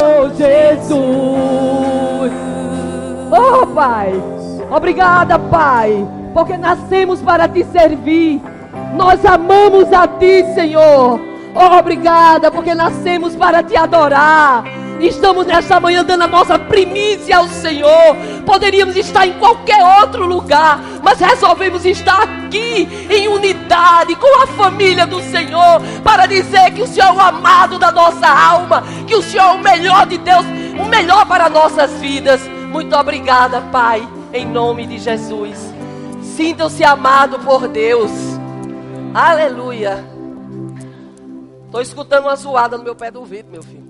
Oh, Jesus. Oh, Pai. Obrigada, Pai, porque nascemos para te servir. Nós amamos a ti, Senhor. Oh, obrigada, porque nascemos para te adorar. Estamos nesta manhã dando a nossa primícia ao Senhor. Poderíamos estar em qualquer outro lugar, mas resolvemos estar aqui em unidade com a família do Senhor para dizer que o Senhor é o amado da nossa alma, que o Senhor é o melhor de Deus, o melhor para nossas vidas. Muito obrigada, Pai, em nome de Jesus. Sintam-se amado por Deus. Aleluia. Estou escutando uma zoada no meu pé do ouvido, meu filho.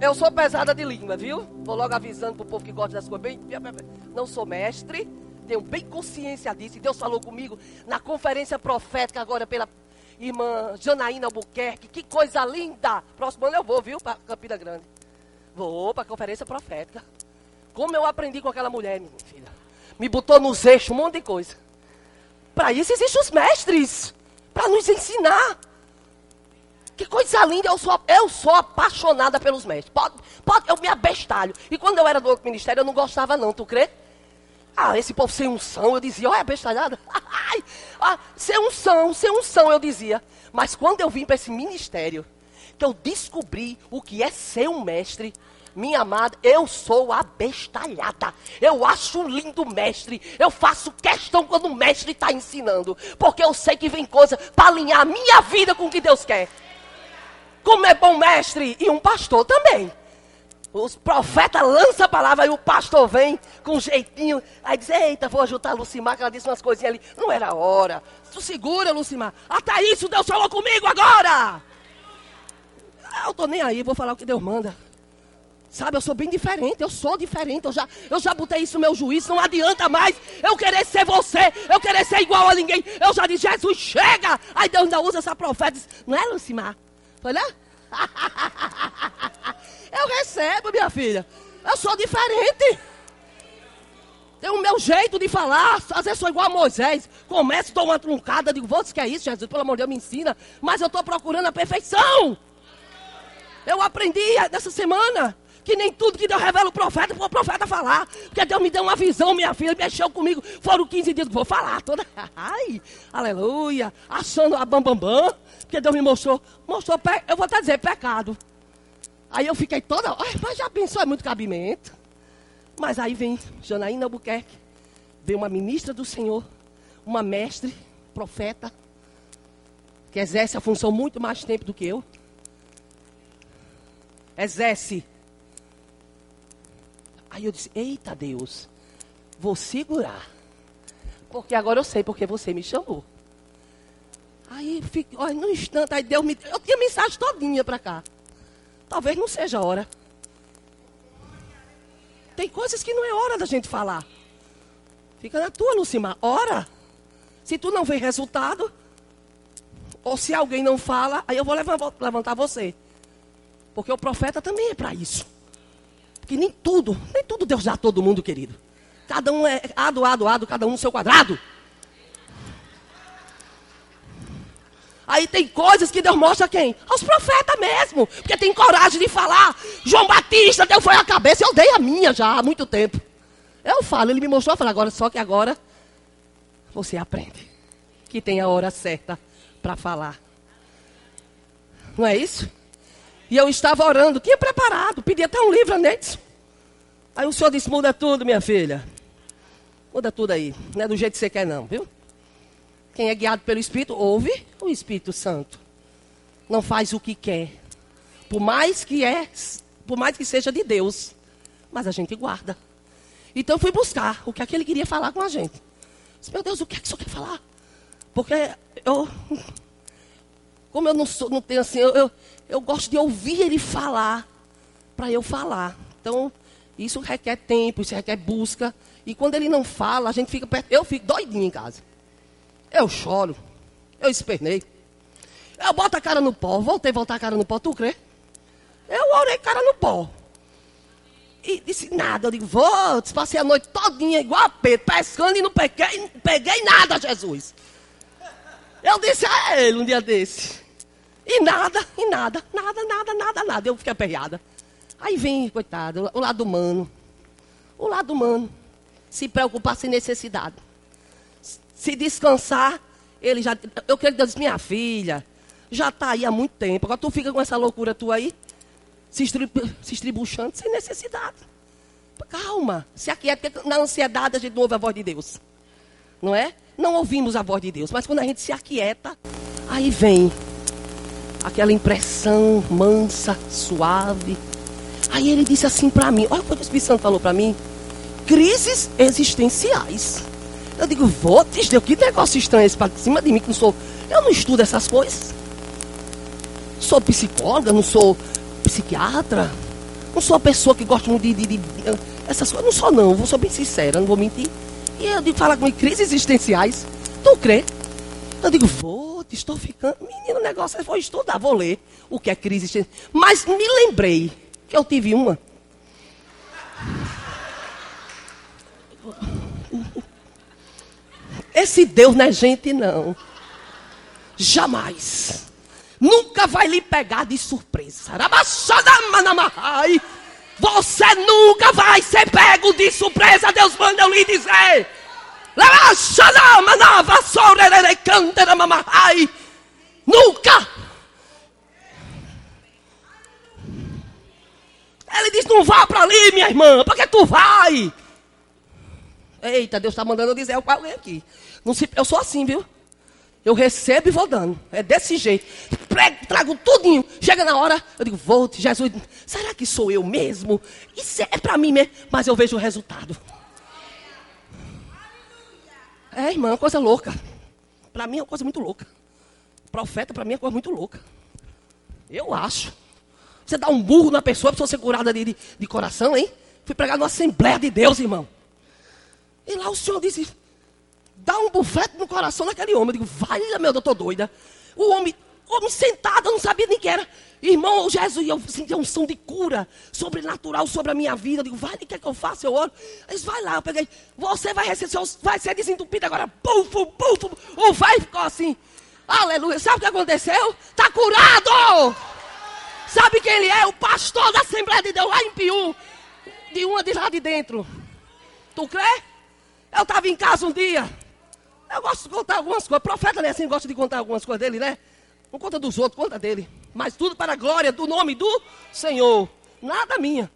Eu sou pesada de língua, viu? Vou logo avisando para o povo que gosta das coisas. Bem, não sou mestre, tenho bem consciência disso. E Deus falou comigo na conferência profética agora pela irmã Janaína Albuquerque. Que coisa linda! Próximo ano eu vou, viu? Para Campina Grande. Vou para a conferência profética. Como eu aprendi com aquela mulher, minha filha. Me botou nos eixos um monte de coisa. Para isso existem os mestres. Para nos ensinar. Que coisa linda, eu sou, eu sou apaixonada pelos mestres. Pode, pode, eu me abestalho. E quando eu era do outro ministério, eu não gostava não, tu crê? Ah, esse povo sem unção, eu dizia, olha, abestalhada. ah, sem unção, sem unção, eu dizia. Mas quando eu vim para esse ministério, que eu descobri o que é ser um mestre, minha amada, eu sou abestalhada. Eu acho lindo o mestre. Eu faço questão quando o mestre está ensinando. Porque eu sei que vem coisa para alinhar a minha vida com o que Deus quer. Como é bom mestre e um pastor também. Os profetas lançam a palavra e o pastor vem com um jeitinho. Aí diz: Eita, vou ajudar a Lucimar, que ela disse umas coisinhas ali. Não era hora. Tu segura, Lucimar. Até isso Deus falou comigo agora. Eu tô nem aí, vou falar o que Deus manda. Sabe, eu sou bem diferente, eu sou diferente. Eu já, eu já botei isso no meu juízo, não adianta mais eu querer ser você, eu querer ser igual a ninguém. Eu já disse, Jesus, chega! Aí Deus ainda usa essa profeta. Não é, Lucimar? Foi lá? Eu recebo, minha filha. Eu sou diferente. Tem o meu jeito de falar. Às vezes sou igual a Moisés. Começo, dou uma truncada. Digo, você que é isso, Jesus? Pelo amor de Deus, me ensina. Mas eu estou procurando a perfeição. Eu aprendi nessa semana que nem tudo que Deus revela o profeta, para o profeta falar. Porque Deus me deu uma visão, minha filha, mexeu comigo. Foram 15 dias que vou falar toda. Ai, aleluia. Achando a bam, bam, bam. Porque Deus me mostrou, mostrou, eu vou até dizer, pecado. Aí eu fiquei toda, ai, mas já pensou, é muito cabimento. Mas aí vem Janaína Albuquerque, vem uma ministra do Senhor, uma mestre, profeta, que exerce a função muito mais tempo do que eu. Exerce. Aí eu disse, eita Deus, vou segurar. Porque agora eu sei porque você me chamou. Aí, fico, olha, no instante, aí Deus me. Eu tinha mensagem todinha para cá. Talvez não seja a hora. Tem coisas que não é hora da gente falar. Fica na tua, Lucimar. Ora. Se tu não vê resultado, ou se alguém não fala, aí eu vou levantar você. Porque o profeta também é para isso. Porque nem tudo, nem tudo Deus dá a todo mundo, querido. Cada um é ado, ado, ado, cada um no seu quadrado. Aí tem coisas que Deus mostra a quem? Aos profetas mesmo. Porque tem coragem de falar. João Batista, Deus foi a cabeça. Eu dei a minha já há muito tempo. Eu falo, ele me mostrou, eu falo, agora, só que agora você aprende. Que tem a hora certa para falar. Não é isso? E eu estava orando, tinha preparado, pedi até um livro antes. Aí o senhor disse: muda tudo, minha filha. Muda tudo aí. Não é do jeito que você quer, não, viu? Quem é guiado pelo Espírito, ouve o Espírito Santo. Não faz o que quer. Por mais que é, por mais que seja de Deus. Mas a gente guarda. Então eu fui buscar o que aquele queria falar com a gente. Disse, meu Deus, o que é que o senhor quer falar? Porque eu. Como eu não, sou, não tenho assim, eu, eu, eu gosto de ouvir ele falar para eu falar. Então, isso requer tempo, isso requer busca. E quando ele não fala, a gente fica perto. Eu fico doidinho em casa. Eu choro. Eu espernei. Eu boto a cara no pó. Voltei a voltar a cara no pó. Tu crê? Eu orei cara no pó. E disse nada. Eu digo, vou. Passei a noite todinha igual a Pedro, pescando e não peguei, não peguei nada, Jesus. Eu disse a ele um dia desse. E nada, e nada, nada, nada, nada, nada. Eu fiquei aperreada. Aí vem, coitado, o lado humano. O lado humano. Se preocupar sem necessidade. Se descansar, ele já. Eu Deus disse, minha filha, já está aí há muito tempo. Agora tu fica com essa loucura tua aí, se, estribu se estribuchando sem necessidade. Calma, se aquieta, na ansiedade a gente não ouve a voz de Deus. Não é? Não ouvimos a voz de Deus, mas quando a gente se aquieta, aí vem aquela impressão mansa, suave. Aí ele disse assim para mim: Olha o que o Espírito Santo falou para mim: crises existenciais. Eu digo, vou, Deus, que negócio estranho esse para cima de mim, que não sou. Eu não estudo essas coisas. Sou psicóloga, não sou psiquiatra. Não sou uma pessoa que gosta muito de, de, de, essas coisas. Não sou, não. Vou ser bem sincera, não vou mentir. E eu digo, falar com crises existenciais. Tu crê? Eu digo, vou, estou ficando. Menino, o negócio é vou estudar, vou ler o que é crise. Mas me lembrei que eu tive uma. Esse Deus não é gente, não. Jamais. Nunca vai lhe pegar de surpresa. Você nunca vai ser pego de surpresa. Deus manda eu lhe dizer. Nunca. Ele diz: Não vá para ali, minha irmã. Para que tu vai? Eita, Deus está mandando eu dizer o alguém aqui. Não se, eu sou assim, viu? Eu recebo e vou dando. É desse jeito. Prego, trago tudinho. Chega na hora, eu digo, volte, Jesus. Será que sou eu mesmo? Isso é para mim mesmo. Mas eu vejo o resultado. É, irmã, é uma coisa louca. Para mim é uma coisa muito louca. Profeta, para mim é uma coisa muito louca. Eu acho. Você dá um burro na pessoa, a pessoa ser curada de, de, de coração, hein? Fui pregar numa Assembleia de Deus, irmão. E lá o Senhor disse: dá um bufete no coração daquele homem. Eu digo, vai, meu, eu estou doida. O homem, homem sentado, eu não sabia nem que era. Irmão, Jesus, eu senti a unção de cura sobrenatural sobre a minha vida. Eu digo, vai, o que é que eu faço? Eu oro. Eles, vai lá, eu peguei. Você vai receber, vai ser desentupido agora. Pufo, pufo. O vai ficou assim. Aleluia. Sabe o que aconteceu? Está curado. Sabe quem ele é? O pastor da Assembleia de Deus lá em Piú. De uma de lá de dentro. Tu crê? Eu estava em casa um dia. Eu gosto de contar algumas coisas. Profeta, né? Assim, gosta de contar algumas coisas dele, né? Não conta dos outros, conta dele. Mas tudo para a glória do nome do Senhor. Nada minha.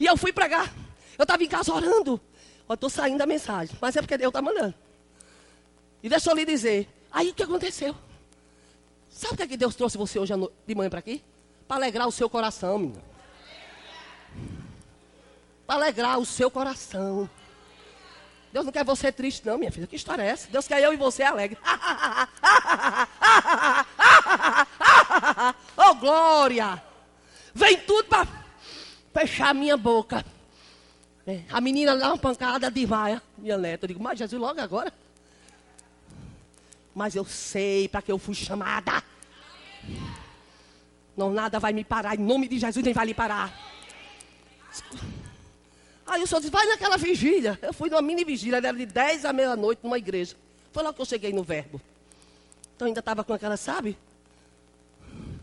E eu fui pregar. Eu estava em casa orando. Eu estou saindo da mensagem. Mas é porque Deus está mandando. E deixa eu lhe dizer. Aí o que aconteceu? Sabe o que, é que Deus trouxe você hoje de manhã para aqui? Para alegrar o seu coração, menina. Para alegrar o seu coração. Deus não quer você triste, não, minha filha. Que história é essa? Deus quer eu e você alegre. oh, glória! Vem tudo para fechar minha boca. É, a menina dá uma pancada de vaia, minha neta. Eu digo, mas Jesus, logo agora. Mas eu sei para que eu fui chamada. Não, nada vai me parar. Em nome de Jesus, nem vai lhe parar. Aí o senhor disse, vai naquela vigília. Eu fui numa mini vigília, era de 10 à meia-noite numa igreja. Foi lá que eu cheguei no verbo. Então ainda estava com aquela, sabe?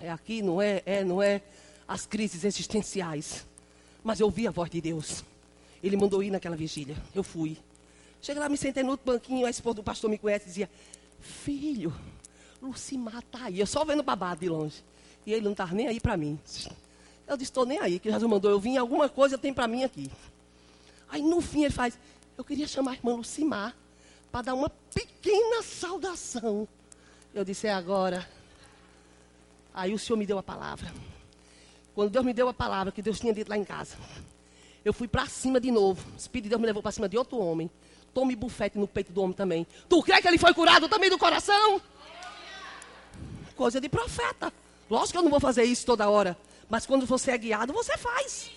É aqui, não é, é, não é as crises existenciais. Mas eu ouvi a voz de Deus. Ele mandou ir naquela vigília. Eu fui. Cheguei lá, me sentei no outro banquinho, a esposa do pastor me conhece e dizia, filho, Lucimar está aí. Eu só vendo babado de longe. E ele não estava nem aí para mim. Eu disse, estou nem aí, que Jesus mandou eu vim, alguma coisa tem para mim aqui. Aí no fim ele faz, eu queria chamar a irmã Lucimar para dar uma pequena saudação. Eu disse, é agora. Aí o Senhor me deu a palavra. Quando Deus me deu a palavra que Deus tinha dito lá em casa, eu fui para cima de novo. O Espírito de Deus me levou para cima de outro homem. Tome bufete no peito do homem também. Tu crê que ele foi curado também do coração? Coisa de profeta. Lógico que eu não vou fazer isso toda hora. Mas quando você é guiado, você faz.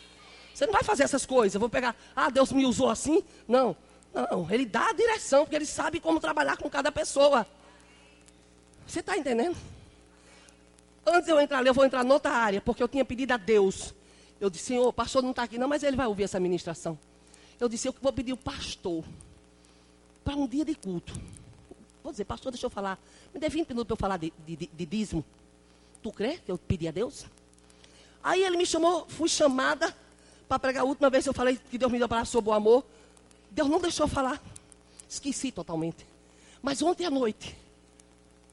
Você não vai fazer essas coisas. Eu vou pegar, ah, Deus me usou assim. Não, não. Ele dá a direção, porque ele sabe como trabalhar com cada pessoa. Você está entendendo? Antes de eu entrar ali, eu vou entrar noutra área, porque eu tinha pedido a Deus. Eu disse, Senhor, o pastor não está aqui, não, mas ele vai ouvir essa ministração. Eu disse, eu vou pedir o pastor para um dia de culto. Vou dizer, pastor, deixa eu falar. Me dê 20 minutos para eu falar de, de, de, dízimo. Tu crê que eu pedi a Deus? Aí ele me chamou, fui chamada para pregar a última vez eu falei que Deus me deu para sobre o amor. Deus não deixou eu falar. Esqueci totalmente. Mas ontem à noite,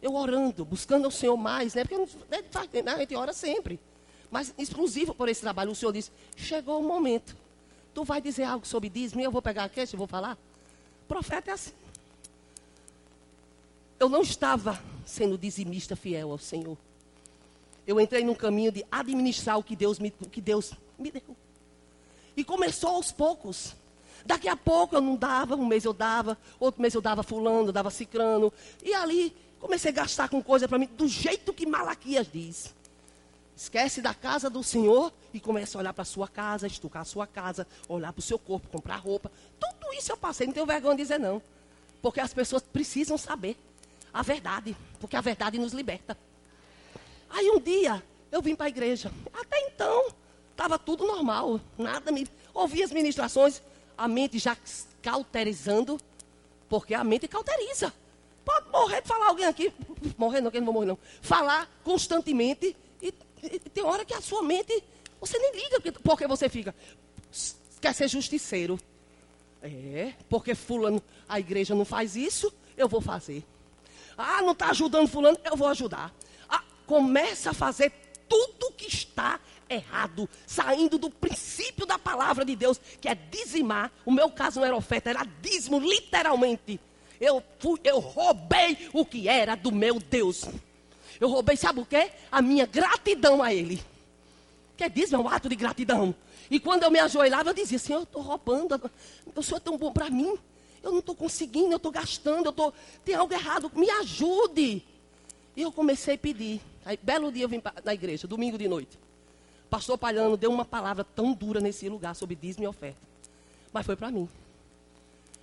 eu orando, buscando o Senhor mais, né? Porque né, né, a gente ora sempre. Mas exclusivo por esse trabalho, o Senhor disse: chegou o momento. Tu vai dizer algo sobre dízimo eu vou pegar a queixa e vou falar? O profeta é assim. Eu não estava sendo dizimista fiel ao Senhor. Eu entrei num caminho de administrar o que Deus me, que Deus me deu. E começou aos poucos. Daqui a pouco eu não dava, um mês eu dava, outro mês eu dava fulano, dava cicrano. E ali comecei a gastar com coisa para mim, do jeito que Malaquias diz. Esquece da casa do Senhor e começa a olhar para a sua casa, estucar a sua casa, olhar para o seu corpo, comprar roupa. Tudo isso eu passei, não tenho vergonha de dizer não. Porque as pessoas precisam saber a verdade, porque a verdade nos liberta. Aí um dia eu vim para a igreja. Até então, estava tudo normal, nada me. Ouvi as ministrações, a mente já cauterizando, porque a mente cauteriza. Pode morrer de falar alguém aqui, morrer não, que não vou morrer não. Falar constantemente, e, e, tem hora que a sua mente, você nem liga, porque você fica, quer ser justiceiro. É, porque fulano, a igreja não faz isso, eu vou fazer. Ah, não está ajudando fulano, eu vou ajudar. Ah, começa a fazer tudo que está errado, saindo do princípio da palavra de Deus, que é dizimar. O meu caso não era oferta, era dízimo, literalmente. Eu fui, eu roubei o que era do meu Deus. Eu roubei, sabe o quê? A minha gratidão a Ele. Que dízimo é um ato de gratidão. E quando eu me ajoelhava, eu dizia, Senhor, eu estou roubando. O Senhor é tão bom para mim. Eu não estou conseguindo, eu estou gastando, eu tô, tem algo errado, me ajude. E eu comecei a pedir. Aí, belo dia eu vim na igreja, domingo de noite. Pastor Palhano deu uma palavra tão dura nesse lugar sobre dízimo e oferta. Mas foi para mim.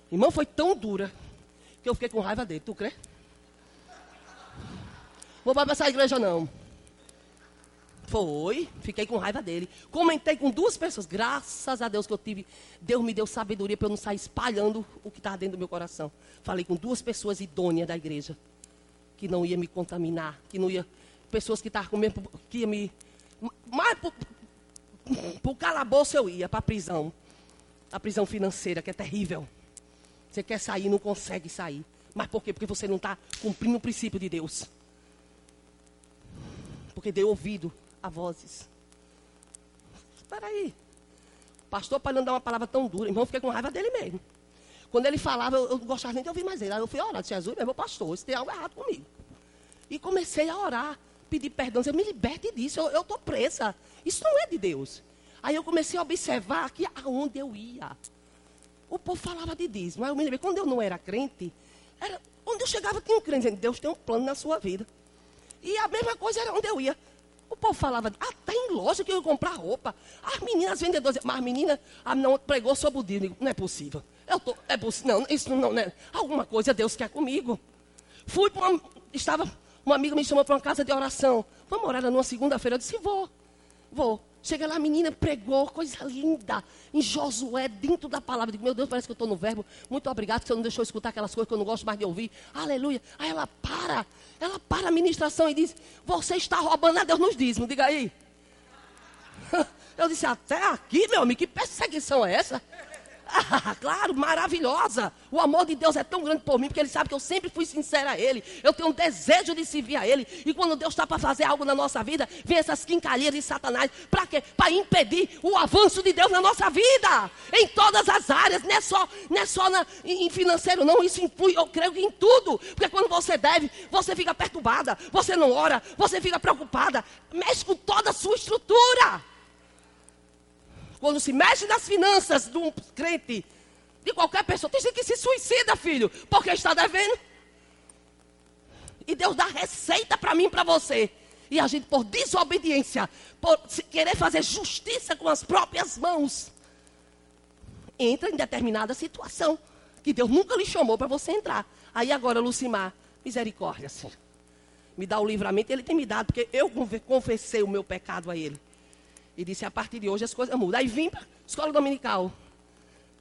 Irmão, foi tão dura que eu fiquei com raiva dele. Tu crê? Vou para essa igreja não. Foi, fiquei com raiva dele. Comentei com duas pessoas. Graças a Deus que eu tive. Deus me deu sabedoria para eu não sair espalhando o que estava dentro do meu coração. Falei com duas pessoas idôneas da igreja. Que não ia me contaminar. Que não ia. Pessoas que estavam comigo, que ia me. Mais para o calabouço eu ia, para a prisão. A prisão financeira, que é terrível. Você quer sair, não consegue sair. Mas por quê? Porque você não está cumprindo o princípio de Deus. Porque deu ouvido a vozes. Espera aí. Pastor, para não dar uma palavra tão dura, irmão, eu fiquei com raiva dele mesmo. Quando ele falava, eu, eu não gostava nem de ouvir mais ele. Aí eu fui orar, Jesus, meu pastor, isso tem algo errado comigo. E comecei a orar, pedir perdão, dizer, me liberte disso, eu estou presa. Isso não é de Deus. Aí eu comecei a observar que aonde eu ia, o povo falava de dízimo. Aí eu me lembrei, quando eu não era crente, era, onde eu chegava tinha um crente dizendo, Deus tem um plano na sua vida. E a mesma coisa era onde eu ia. O povo falava, até em loja que eu ia comprar roupa. As meninas vendedoras, mas a menina a não pregou sobre o dízimo. Não é possível. Eu tô, é possível. Não, isso não, é. Alguma coisa Deus quer comigo. Fui para uma, estava, uma amiga me chamou para uma casa de oração. Vamos orar numa segunda-feira. Eu disse, vou, vou. Chega lá, a menina pregou, coisa linda, em Josué, dentro da palavra. Digo, meu Deus, parece que eu estou no verbo. Muito obrigado você não deixou eu escutar aquelas coisas que eu não gosto mais de ouvir. Aleluia. Aí ela para, ela para a ministração e diz: Você está roubando a Deus nos dízimos. Diga aí. Eu disse: Até aqui, meu amigo, que perseguição é essa? Ah, claro, maravilhosa. O amor de Deus é tão grande por mim, porque Ele sabe que eu sempre fui sincera a Ele. Eu tenho um desejo de servir a Ele. E quando Deus está para fazer algo na nossa vida, vem essas quincalheiras de Satanás. Para quê? Para impedir o avanço de Deus na nossa vida. Em todas as áreas. Não é só, não é só na, em financeiro, não. Isso influi, eu creio que em tudo. Porque quando você deve, você fica perturbada. Você não ora, você fica preocupada. Mexe com toda a sua estrutura. Quando se mexe nas finanças de um crente, de qualquer pessoa, tem gente que se suicida, filho, porque está devendo. E Deus dá receita para mim e para você. E a gente, por desobediência, por querer fazer justiça com as próprias mãos, entra em determinada situação que Deus nunca lhe chamou para você entrar. Aí agora, Lucimar, misericórdia, Senhor. Me dá o livramento, Ele tem me dado, porque eu confessei o meu pecado a Ele. E disse: a partir de hoje as coisas mudam. Aí vim para escola dominical.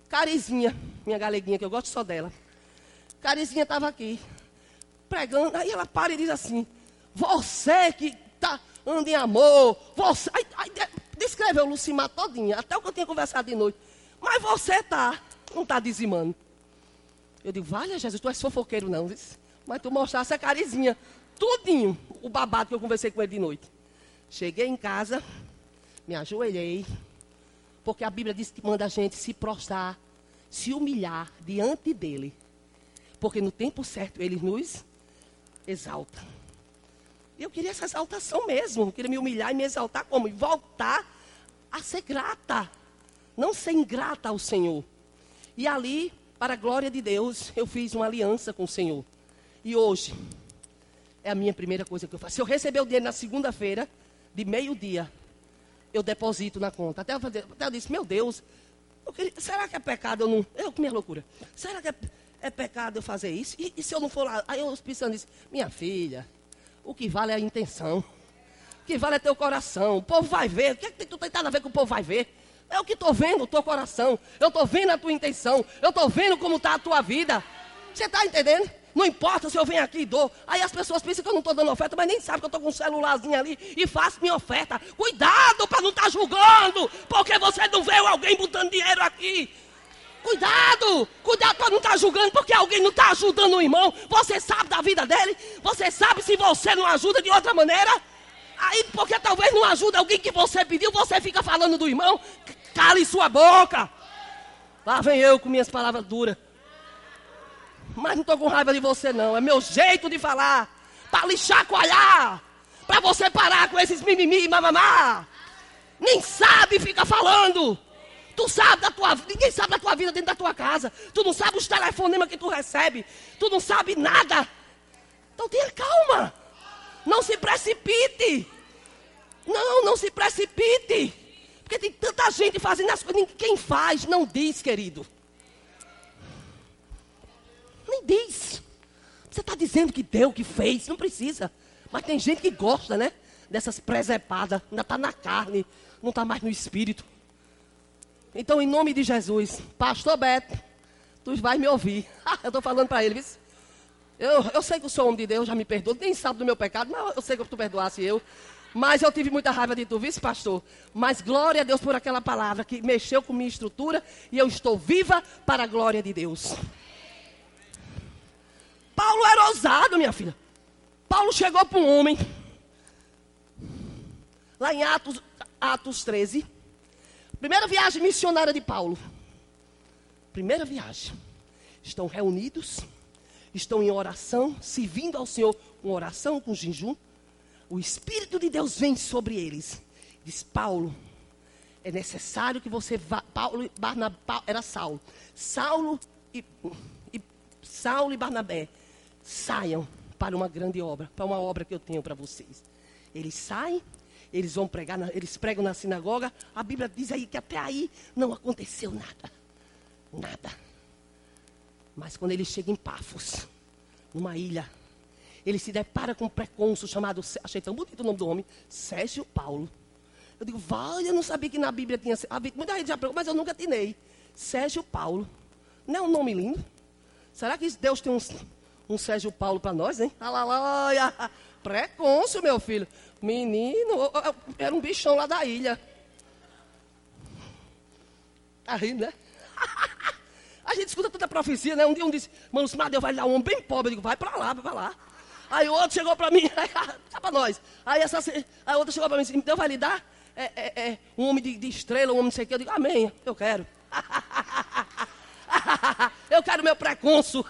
Carizinha, minha galeguinha, que eu gosto só dela. Carizinha estava aqui, pregando. Aí ela para e diz assim: Você que está anda em amor. Você. Aí, aí, descreveu Lucimar todinha, até o que eu tinha conversado de noite. Mas você tá, não tá dizimando. Eu digo, vale, Jesus, tu és fofoqueiro não. Mas tu mostrasse a carizinha, tudinho, o babado que eu conversei com ele de noite. Cheguei em casa, me ajoelhei, porque a Bíblia diz que manda a gente se prostrar, se humilhar diante dele. Porque no tempo certo ele nos exalta. Eu queria essa exaltação mesmo. Eu queria me humilhar e me exaltar como? E voltar a ser grata. Não ser ingrata ao Senhor. E ali, para a glória de Deus, eu fiz uma aliança com o Senhor. E hoje, é a minha primeira coisa que eu faço. Se eu receber o dinheiro na segunda-feira, de meio-dia, eu deposito na conta. Até eu, até eu disse, meu Deus, queria, será que é pecado eu não. Eu com minha loucura. Será que é, é pecado eu fazer isso? E, e, se eu não for lá? Aí eu pensando disse, minha filha, o que vale é a intenção. O que vale é teu coração. O povo vai ver. O que é que tu tem nada a ver com o povo vai ver? É o que estou vendo, o teu coração. Eu estou vendo a tua intenção. Eu estou vendo como está a tua vida. Você está entendendo? Não importa se eu venho aqui e dou. Aí as pessoas pensam que eu não estou dando oferta, mas nem sabem que eu estou com um celularzinho ali e faço minha oferta. Cuidado para não estar tá julgando, porque você não vê alguém botando dinheiro aqui. Cuidado! Cuidado para não estar tá julgando, porque alguém não está ajudando o irmão. Você sabe da vida dele? Você sabe se você não ajuda de outra maneira? Aí, porque talvez não ajuda alguém que você pediu, você fica falando do irmão. Cale sua boca. Lá vem eu com minhas palavras duras. Mas não estou com raiva de você, não. É meu jeito de falar. Para lhe chacoalhar. Para você parar com esses mimimi e mamamá. Nem sabe, fica falando. Tu sabe da tua vida, ninguém sabe da tua vida dentro da tua casa. Tu não sabe os telefonemas que tu recebe. Tu não sabe nada. Então tenha calma. Não se precipite. Não, não se precipite. Porque tem tanta gente fazendo as coisas. Quem faz não diz, querido. Nem diz. Você está dizendo que deu, que fez, não precisa. Mas tem gente que gosta, né? Dessas presepadas, ainda está na carne, não está mais no espírito. Então, em nome de Jesus, Pastor Beto, tu vai me ouvir. eu estou falando para ele, viu? Eu, eu sei que eu sou homem de Deus, já me perdoa, nem sabe do meu pecado, mas eu sei que tu perdoasse eu. Mas eu tive muita raiva de tu, vice pastor. Mas glória a Deus por aquela palavra que mexeu com minha estrutura e eu estou viva para a glória de Deus. Paulo era ousado, minha filha. Paulo chegou para um homem, lá em Atos, Atos 13. Primeira viagem missionária de Paulo. Primeira viagem. Estão reunidos, estão em oração, servindo ao Senhor com oração, com jejum. O Espírito de Deus vem sobre eles. Diz Paulo, é necessário que você vá. Paulo, Barnabé, era Saulo. Saulo e, e Saulo e Barnabé saiam para uma grande obra, para uma obra que eu tenho para vocês. Eles saem, eles vão pregar, eles pregam na sinagoga. A Bíblia diz aí que até aí não aconteceu nada. Nada. Mas quando ele chega em Pafos, numa ilha, ele se depara com um precônsul chamado, achei tão bonito o nome do homem, Sérgio Paulo. Eu digo, vale, eu não sabia que na Bíblia tinha. Muita gente já perguntou, mas eu nunca atinei. Sérgio Paulo. Não é um nome lindo? Será que Deus tem uns, um Sérgio Paulo para nós, hein? Alalaia. Precôncio, meu filho. Menino, era um bichão lá da ilha. Tá rindo, né? A gente escuta tanta profecia, né? Um dia um disse, mano, se Deus vai dar um homem bem pobre. Eu digo, vai para lá, vai para lá. Aí o outro chegou para mim, tá para nós. Aí essa, a outra chegou para mim e disse, Deus vai lhe dar é, é, é, um homem de, de, estrela, um homem não sei o que. Eu digo, amém, eu quero. eu quero meu precônsul.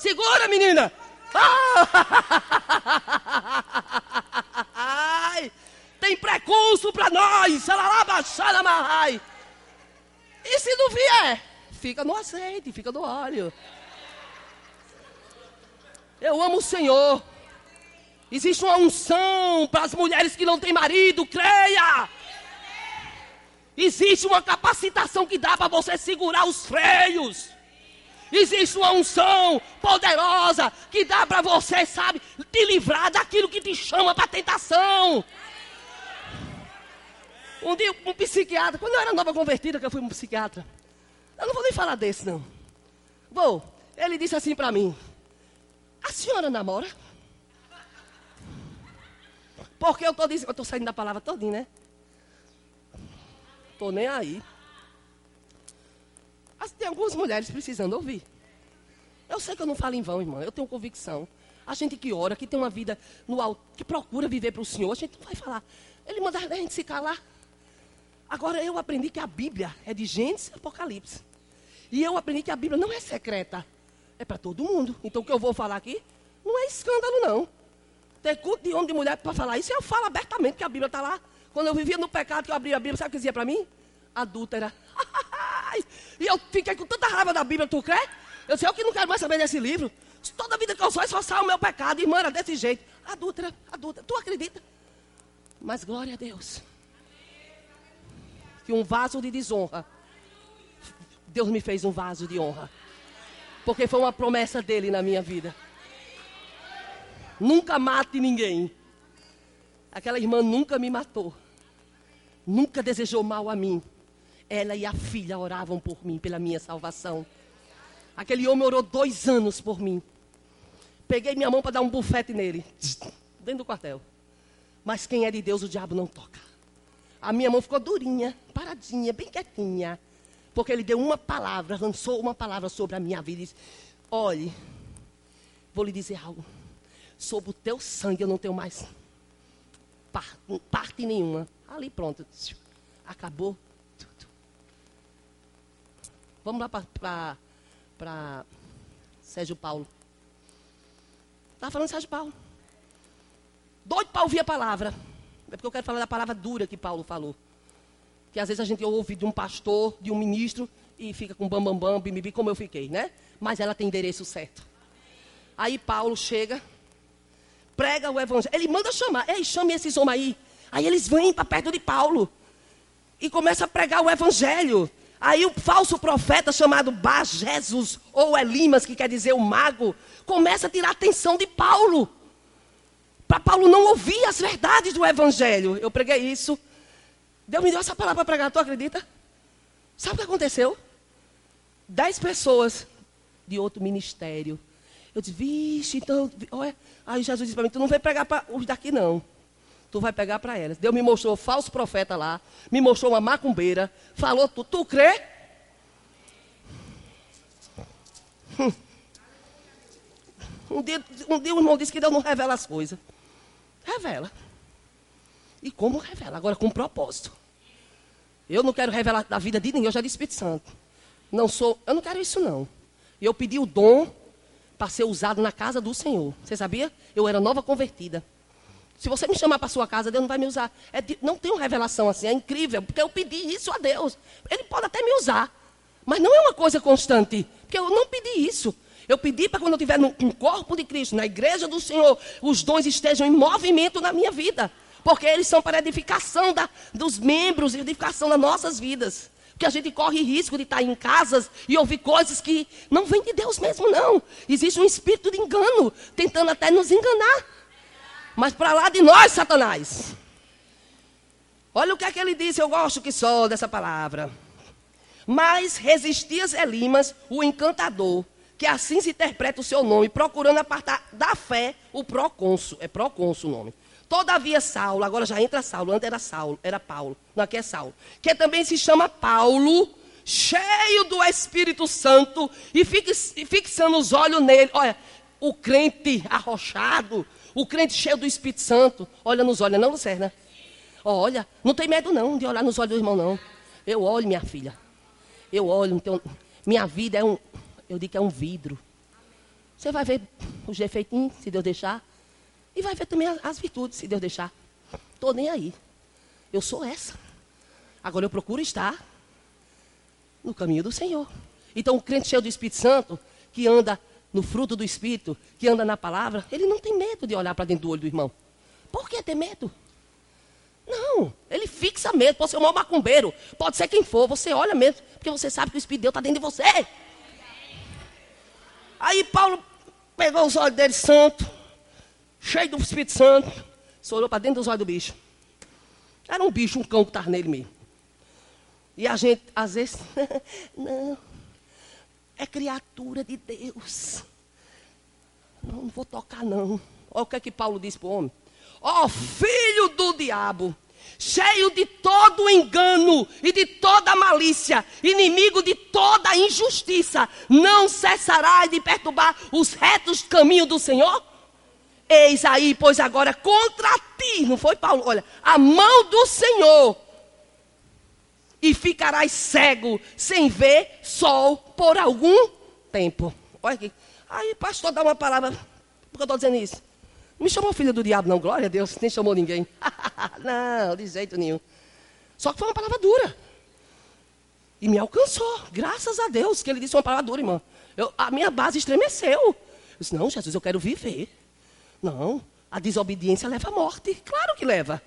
Segura, menina! Tem precurso para nós! E se não vier, fica no azeite, fica no óleo. Eu amo o Senhor. Existe uma unção para as mulheres que não têm marido, creia. Existe uma capacitação que dá para você segurar os freios. Existe uma unção poderosa que dá para você, sabe, te livrar daquilo que te chama para tentação. Um dia, um psiquiatra, quando eu era nova convertida, que eu fui um psiquiatra, eu não vou nem falar desse, não. Vou. Ele disse assim para mim: A senhora namora? porque eu estou dizendo. Eu estou saindo da palavra todinha, né? Estou nem aí. Mas tem algumas mulheres precisando ouvir. Eu sei que eu não falo em vão, irmã. Eu tenho convicção. A gente que ora, que tem uma vida no alto, que procura viver para o Senhor, a gente não vai falar. Ele manda a gente se calar. Agora eu aprendi que a Bíblia é de Gênesis e Apocalipse. E eu aprendi que a Bíblia não é secreta. É para todo mundo. Então o que eu vou falar aqui não é escândalo, não. Tem culto de homem de mulher para falar isso. Eu falo abertamente que a Bíblia está lá. Quando eu vivia no pecado, que eu abria a Bíblia, sabe o que dizia para mim? Adúltera. e eu fiquei com tanta raiva da Bíblia, tu crê? Eu sei, eu que não quero mais saber desse livro. Toda vida que eu sou é só sai o meu pecado. Irmã, era desse jeito. Adúltera, adúltera. Tu acredita? Mas glória a Deus. Que um vaso de desonra. Deus me fez um vaso de honra. Porque foi uma promessa dele na minha vida. Nunca mate ninguém. Aquela irmã nunca me matou. Nunca desejou mal a mim. Ela e a filha oravam por mim, pela minha salvação. Aquele homem orou dois anos por mim. Peguei minha mão para dar um bufete nele, dentro do quartel. Mas quem é de Deus, o diabo não toca. A minha mão ficou durinha, paradinha, bem quietinha. Porque ele deu uma palavra, lançou uma palavra sobre a minha vida e disse: Olhe, vou lhe dizer algo. Sobre o teu sangue eu não tenho mais parte nenhuma. Ali pronto. Acabou. Vamos lá para Sérgio Paulo. Estava falando de Sérgio Paulo. Doido para ouvir a palavra. É porque eu quero falar da palavra dura que Paulo falou. Que às vezes a gente ouve de um pastor, de um ministro, e fica com bam, bam, bam, bim, como eu fiquei, né? Mas ela tem endereço certo. Aí Paulo chega, prega o evangelho. Ele manda chamar. Ei, chame esses homens aí. Aí eles vêm para perto de Paulo. E começa a pregar o evangelho. Aí o falso profeta chamado Bar Jesus, ou Elimas, que quer dizer o mago, começa a tirar a atenção de Paulo para Paulo não ouvir as verdades do Evangelho. Eu preguei isso. Deus me deu essa palavra para pregar, tu acredita? Sabe o que aconteceu? Dez pessoas de outro ministério. Eu disse, vixe, então, olha. Aí Jesus disse para mim, tu não vai pregar para os daqui não. Tu vai pegar para elas. Deus me mostrou falso profeta lá, me mostrou uma macumbeira, falou tu, tu crê? Hum. Um dia, um dia o irmão disse que Deus não revela as coisas. Revela. E como revela? Agora com propósito. Eu não quero revelar da vida de ninguém, eu já disse Espírito Santo. Não sou, eu não quero isso não. Eu pedi o dom para ser usado na casa do Senhor. Você sabia? Eu era nova convertida. Se você me chamar para sua casa, Deus não vai me usar. É não tem uma revelação assim, é incrível, porque eu pedi isso a Deus. Ele pode até me usar, mas não é uma coisa constante, porque eu não pedi isso. Eu pedi para quando eu estiver no, corpo de Cristo, na igreja do Senhor, os dons estejam em movimento na minha vida. Porque eles são para edificação da, dos membros, edificação das nossas vidas. Porque a gente corre risco de estar em casas e ouvir coisas que não vêm de Deus mesmo, não. Existe um espírito de engano, tentando até nos enganar. Mas para lá de nós, Satanás. Olha o que é que ele disse, eu gosto que só dessa palavra. Mas resistias Elimas, o encantador, que assim se interpreta o seu nome, procurando apartar da fé o procônsul. É procônsul o nome. Todavia Saulo, agora já entra Saulo, antes era Saulo, era Paulo, não aqui é Saulo, que também se chama Paulo, cheio do Espírito Santo, e fixando os olhos nele. Olha, o crente arrochado, o crente cheio do Espírito Santo, olha nos olhos, não, Lucerna? Olha, não tem medo não de olhar nos olhos do irmão, não. Eu olho, minha filha. Eu olho, então, minha vida é um, eu digo que é um vidro. Você vai ver os defeitinhos, se Deus deixar. E vai ver também as virtudes, se Deus deixar. Estou nem aí. Eu sou essa. Agora eu procuro estar no caminho do Senhor. Então o crente cheio do Espírito Santo, que anda no fruto do Espírito, que anda na palavra, ele não tem medo de olhar para dentro do olho do irmão. Por que ter medo? Não, ele fixa mesmo. Pode ser um macumbeiro, pode ser quem for, você olha mesmo, porque você sabe que o Espírito de Deus está dentro de você. Aí Paulo pegou os olhos dele santo, cheio do Espírito Santo, se olhou para dentro dos olhos do bicho. Era um bicho, um cão que estava nele mesmo. E a gente, às vezes, não, é criatura de Deus. Não, não vou tocar, não. Olha o que é que Paulo disse para o homem. ó filho do diabo, cheio de todo engano e de toda malícia, inimigo de toda injustiça, não cessará de perturbar os retos caminhos do Senhor? Eis aí, pois agora contra ti, não foi Paulo? Olha, a mão do Senhor. E ficarás cego, sem ver sol por algum tempo. Olha aqui. Aí, pastor, dá uma palavra. Por que eu estou dizendo isso? Me chamou filho do diabo, não. Glória a Deus, nem chamou ninguém. não, de jeito nenhum. Só que foi uma palavra dura. E me alcançou. Graças a Deus que ele disse uma palavra dura, irmã. Eu, a minha base estremeceu. Eu disse, não, Jesus, eu quero viver. Não, a desobediência leva à morte. Claro que leva.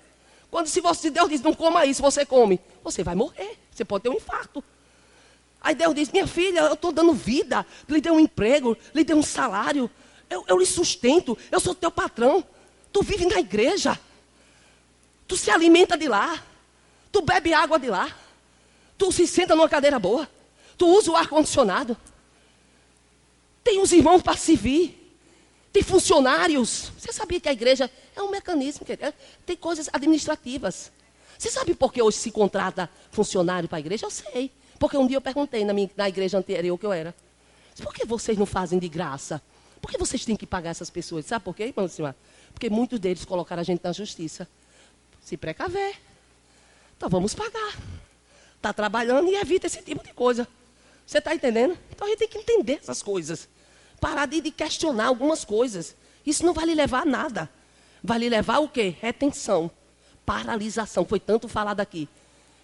Quando se você, Deus diz, não coma isso, você come, você vai morrer. Você pode ter um infarto. Aí Deus diz, minha filha, eu estou dando vida, lhe dei um emprego, lhe dei um salário, eu, eu lhe sustento, eu sou teu patrão. Tu vive na igreja. Tu se alimenta de lá. Tu bebe água de lá. Tu se senta numa cadeira boa. Tu usa o ar-condicionado. Tem os irmãos para servir tem funcionários. Você sabia que a igreja é um mecanismo, tem coisas administrativas. Você sabe por que hoje se contrata funcionário para a igreja? Eu sei. Porque um dia eu perguntei na, minha, na igreja anterior que eu era. Por que vocês não fazem de graça? Por que vocês têm que pagar essas pessoas? Sabe por quê, irmão? Porque muitos deles colocaram a gente na justiça. Se precaver. Então vamos pagar. Está trabalhando e evita esse tipo de coisa. Você está entendendo? Então a gente tem que entender essas coisas parar de, de questionar algumas coisas. Isso não vai lhe levar a nada. Vai lhe levar o quê? Retenção, paralisação. Foi tanto falado aqui.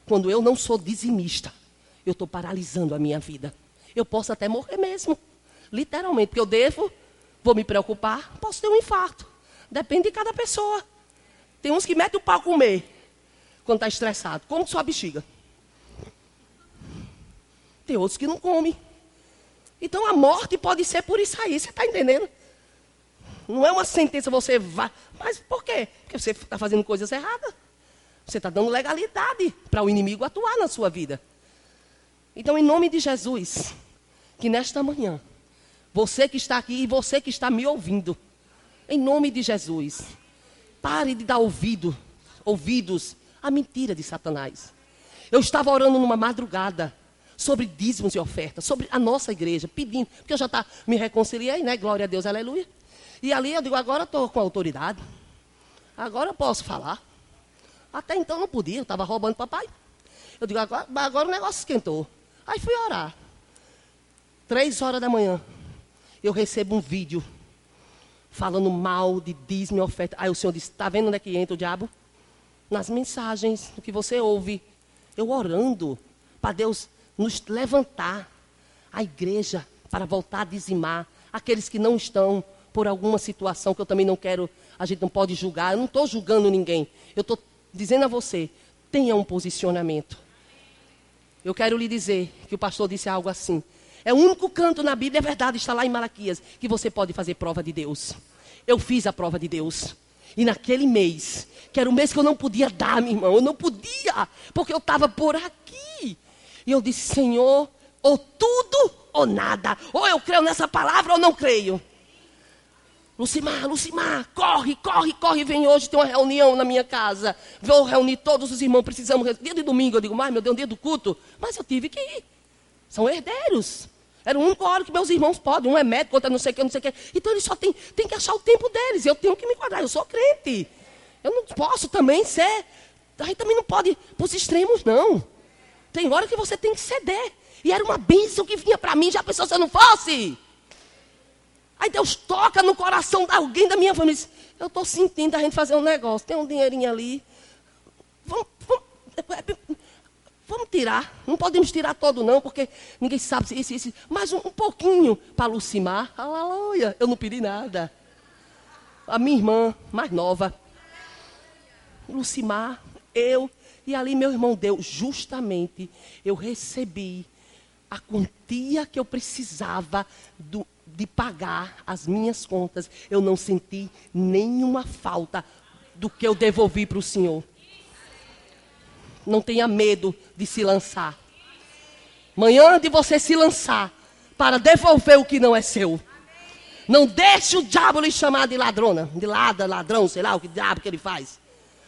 Quando eu não sou dizimista, eu estou paralisando a minha vida. Eu posso até morrer mesmo. Literalmente, porque eu devo, vou me preocupar, posso ter um infarto. Depende de cada pessoa. Tem uns que metem o pau comer quando está estressado. Como sua bexiga. Tem outros que não comem. Então a morte pode ser por isso aí, você está entendendo? Não é uma sentença, você vai. Mas por quê? Porque você está fazendo coisas erradas. Você está dando legalidade para o inimigo atuar na sua vida. Então, em nome de Jesus, que nesta manhã, você que está aqui e você que está me ouvindo, em nome de Jesus, pare de dar ouvido, ouvidos à mentira de Satanás. Eu estava orando numa madrugada sobre dízimos e ofertas, sobre a nossa igreja, pedindo, porque eu já tá, me reconciliei, né? Glória a Deus, aleluia. E ali eu digo, agora estou com autoridade. Agora eu posso falar. Até então não podia, eu estava roubando papai. Eu digo, agora, agora o negócio esquentou. Aí fui orar. Três horas da manhã, eu recebo um vídeo falando mal de dízimo e oferta. Aí o Senhor disse, está vendo onde é que entra o diabo? Nas mensagens, no que você ouve. Eu orando para Deus nos levantar a igreja para voltar a dizimar aqueles que não estão por alguma situação que eu também não quero, a gente não pode julgar. Eu não estou julgando ninguém. Eu estou dizendo a você, tenha um posicionamento. Eu quero lhe dizer que o pastor disse algo assim. É o único canto na Bíblia, é verdade, está lá em Malaquias, que você pode fazer prova de Deus. Eu fiz a prova de Deus. E naquele mês, que era o mês que eu não podia dar, meu irmão, eu não podia, porque eu estava por aqui. E eu disse: Senhor, ou tudo ou nada. Ou eu creio nessa palavra ou não creio. Lucimar, Lucimar, corre, corre, corre, vem hoje, tem uma reunião na minha casa. Vou reunir todos os irmãos, precisamos. Dia de domingo, eu digo, mas meu Deus, dia do culto. Mas eu tive que ir. São herdeiros. Era o único hora que meus irmãos podem. Um é médico, outro é não sei o que, não sei o que. Então eles só têm tem que achar o tempo deles. Eu tenho que me enquadrar. Eu sou crente. Eu não posso também ser. A gente também não pode ir para os extremos, não. Tem hora que você tem que ceder. E era uma bênção que vinha para mim, já pensou se eu não fosse? Aí Deus toca no coração de alguém da minha família. Eu estou sentindo a gente fazer um negócio. Tem um dinheirinho ali. Vamos, vamos, vamos, tirar. Não podemos tirar todo, não, porque ninguém sabe se isso. Mas um, um pouquinho para Lucimar. Aleluia. Eu não pedi nada. A minha irmã, mais nova. Lucimar, eu e ali meu irmão deu, justamente eu recebi a quantia que eu precisava do, de pagar as minhas contas. Eu não senti nenhuma falta do que eu devolvi para o Senhor. Não tenha medo de se lançar. Manhã de você se lançar para devolver o que não é seu. Não deixe o diabo lhe chamar de ladrona, de lada, ladrão, sei lá o que diabo que ele faz.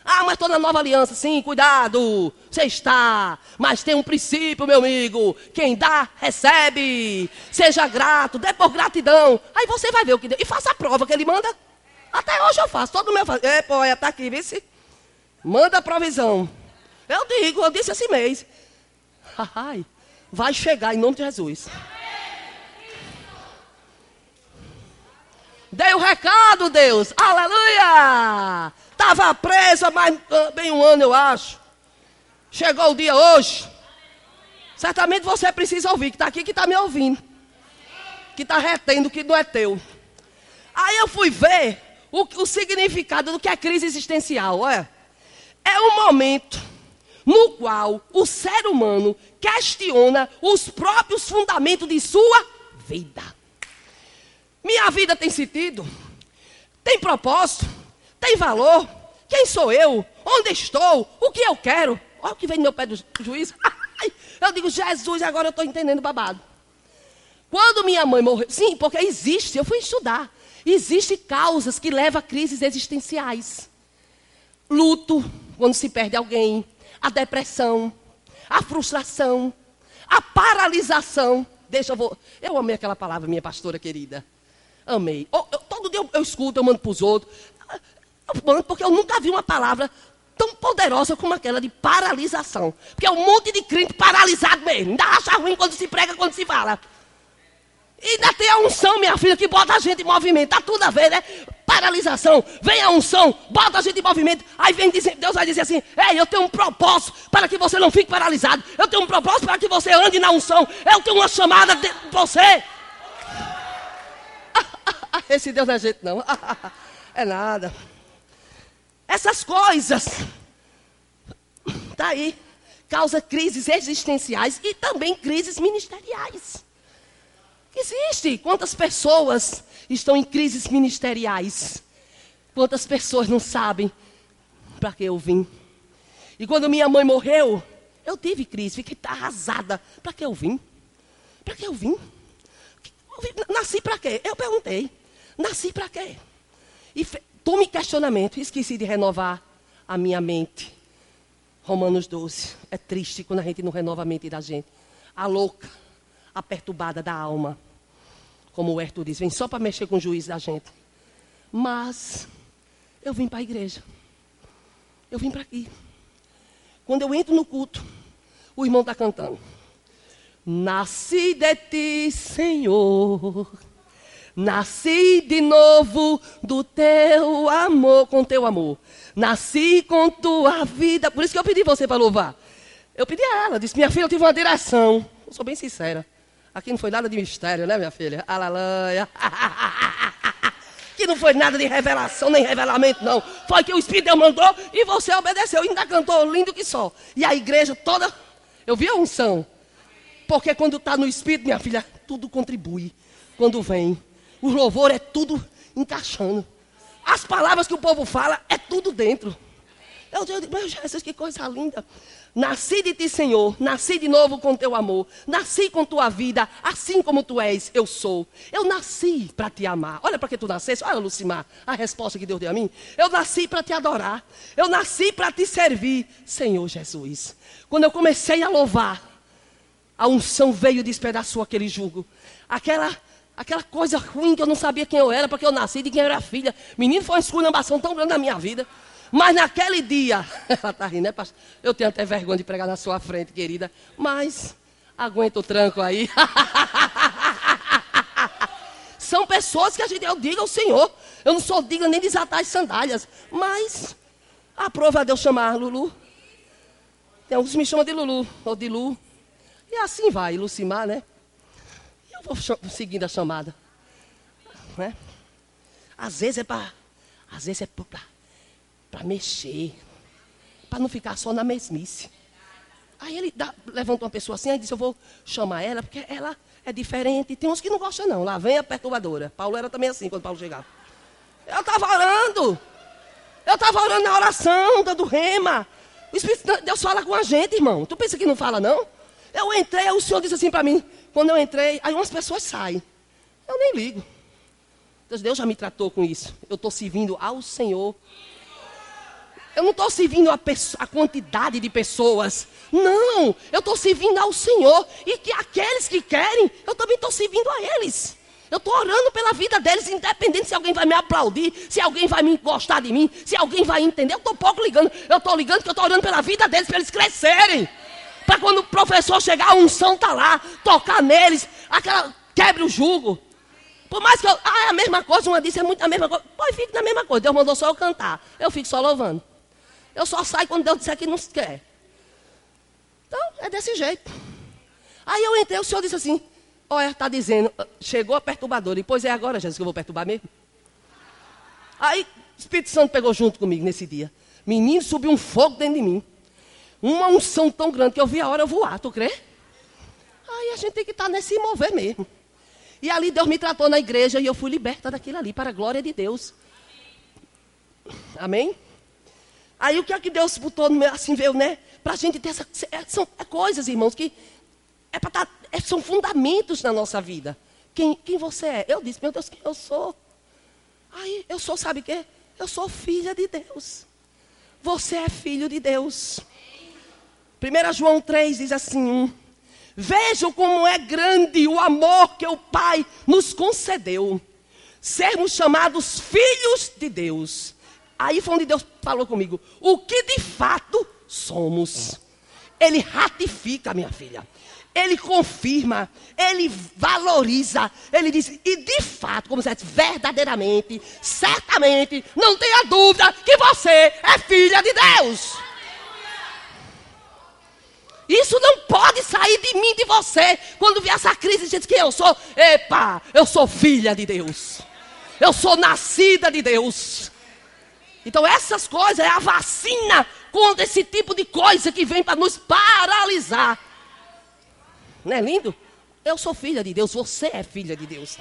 Ah, mas estou na nova aliança. Sim, cuidado. Você está. Mas tem um princípio, meu amigo. Quem dá, recebe. Seja grato, dê por gratidão. Aí você vai ver o que deu. E faça a prova que ele manda. Até hoje eu faço. Todo meu faço. É, pô, está aqui, vice. Manda a provisão. Eu digo, eu disse esse mês. Ai, vai chegar em nome de Jesus. Dei o recado, Deus. Aleluia! Estava presa mais ah, bem um ano, eu acho. Chegou o dia hoje. Certamente você precisa ouvir, que está aqui, que está me ouvindo. Que está retendo que não é teu. Aí eu fui ver o, o significado do que é crise existencial. É, é um momento no qual o ser humano questiona os próprios fundamentos de sua vida. Minha vida tem sentido? Tem propósito? Tem valor? Quem sou eu? Onde estou? O que eu quero? Olha o que vem no meu pé do juiz. Eu digo, Jesus, agora eu estou entendendo babado. Quando minha mãe morreu, sim, porque existe, eu fui estudar. Existem causas que levam a crises existenciais. Luto, quando se perde alguém, a depressão, a frustração, a paralisação. Deixa eu vou. Eu amei aquela palavra, minha pastora querida. Amei. Eu, eu, todo dia eu, eu escuto, eu mando para os outros porque eu nunca vi uma palavra tão poderosa como aquela de paralisação. Porque é um monte de crente paralisado mesmo. Ainda acha ruim quando se prega, quando se fala. E ainda tem a unção, minha filha, que bota a gente em movimento. Tá tudo a ver, né? Paralisação. Vem a unção, bota a gente em movimento. Aí vem dizer, Deus vai dizer assim: Ei, eu tenho um propósito para que você não fique paralisado. Eu tenho um propósito para que você ande na unção. Eu tenho uma chamada de você. Esse Deus não é jeito, não. É nada. Essas coisas, tá aí, causa crises existenciais e também crises ministeriais. Existe. Quantas pessoas estão em crises ministeriais? Quantas pessoas não sabem para que eu vim? E quando minha mãe morreu, eu tive crise, fiquei arrasada. Para que eu vim? Para que eu vim? Nasci para quê? Eu perguntei. Nasci para quê? E Tome questionamento. Esqueci de renovar a minha mente. Romanos 12. É triste quando a gente não renova a mente da gente. A louca, a perturbada da alma. Como o Herto diz, vem só para mexer com o juiz da gente. Mas eu vim para a igreja. Eu vim para aqui. Quando eu entro no culto, o irmão está cantando. Nasci de ti, Senhor Nasci de novo do teu amor, com teu amor. Nasci com tua vida. Por isso que eu pedi você para louvar. Eu pedi a ela, disse: Minha filha, eu tive uma direção. Eu sou bem sincera. Aqui não foi nada de mistério, né, minha filha? Aleluia. que não foi nada de revelação, nem revelamento, não. Foi que o Espírito Deus mandou e você obedeceu. E ainda cantou lindo que só. E a igreja toda. Eu vi a unção. Porque quando está no Espírito, minha filha, tudo contribui. Quando vem. O louvor é tudo encaixando. As palavras que o povo fala é tudo dentro. Eu digo, meu Jesus, que coisa linda. Nasci de ti, Senhor, nasci de novo com teu amor, nasci com tua vida, assim como tu és, eu sou. Eu nasci para te amar. Olha para que tu nascesse, olha, Lucimar, a resposta que Deus deu a mim. Eu nasci para te adorar, eu nasci para te servir, Senhor Jesus. Quando eu comecei a louvar, a unção veio e despedaçou aquele jugo. Aquela Aquela coisa ruim que eu não sabia quem eu era, porque eu nasci de quem era filha. Menino, foi uma esculhambação tão grande na minha vida. Mas naquele dia, ela está rindo, né, pastor? Eu tenho até vergonha de pregar na sua frente, querida. Mas, aguenta o tranco aí. São pessoas que a gente, eu digo ao Senhor, eu não sou digna nem desatar as sandálias. Mas, aprova a Deus chamar Lulu. Tem alguns que me chamam de Lulu, ou de Lu. E assim vai, Lucimar, né? Vou seguindo a chamada. Né? Às vezes é para. Às vezes é para mexer. Para não ficar só na mesmice. Aí ele dá, levanta uma pessoa assim, e diz, eu vou chamar ela, porque ela é diferente. Tem uns que não gostam, não. Lá vem a perturbadora. Paulo era também assim quando Paulo chegava. Eu estava orando. Eu estava orando na oração, dando rema. O Espírito de Deus fala com a gente, irmão. Tu pensa que não fala, não? Eu entrei, o Senhor disse assim para mim, quando eu entrei, aí umas pessoas saem. Eu nem ligo. Deus já me tratou com isso. Eu estou servindo ao Senhor. Eu não estou servindo a, a, quantidade de pessoas. Não, eu estou servindo ao Senhor. E que aqueles que querem, eu também estou servindo a eles. Eu estou orando pela vida deles, independente se alguém vai me aplaudir, se alguém vai me gostar de mim, se alguém vai entender. Eu estou pouco ligando. Eu estou ligando porque eu estou orando pela vida deles, para eles crescerem. Para quando o professor chegar, a unção está lá, tocar neles, aquela quebre o jugo. Por mais que eu. Ah, é a mesma coisa, uma disse é muito a mesma coisa. Pois fique na mesma coisa. Deus mandou só eu cantar. Eu fico só louvando. Eu só saio quando Deus disser que não quer. Então, é desse jeito. Aí eu entrei, o senhor disse assim: Olha, está dizendo, chegou a perturbadora. E pois é agora, Jesus, que eu vou perturbar mesmo. Aí o Espírito Santo pegou junto comigo nesse dia. Menino, subiu um fogo dentro de mim. Uma unção tão grande que eu vi a hora eu voar, tu crê? Aí a gente tem que estar tá nesse mover mesmo. E ali Deus me tratou na igreja e eu fui liberta daquilo ali, para a glória de Deus. Amém? Aí o que é que Deus botou no meu, assim, veio, né? Para a gente ter essa. É, são é coisas, irmãos, que é estar, tá, é, são fundamentos na nossa vida. Quem, quem você é? Eu disse, meu Deus, quem eu sou? Aí, eu sou, sabe o quê? Eu sou filha de Deus. Você é filho de Deus. 1 João 3 diz assim: Vejam como é grande o amor que o Pai nos concedeu. Sermos chamados filhos de Deus. Aí foi onde Deus falou comigo. O que de fato somos. Ele ratifica, minha filha ele confirma, ele valoriza, ele diz, e de fato, como se disse, verdadeiramente, certamente, não tenha dúvida que você é filha de Deus. Isso não pode sair de mim, de você, quando vier essa crise, gente, que eu sou, epa, eu sou filha de Deus, eu sou nascida de Deus. Então, essas coisas é a vacina contra esse tipo de coisa que vem para nos paralisar. Não é lindo? Eu sou filha de Deus, você é filha de Deus.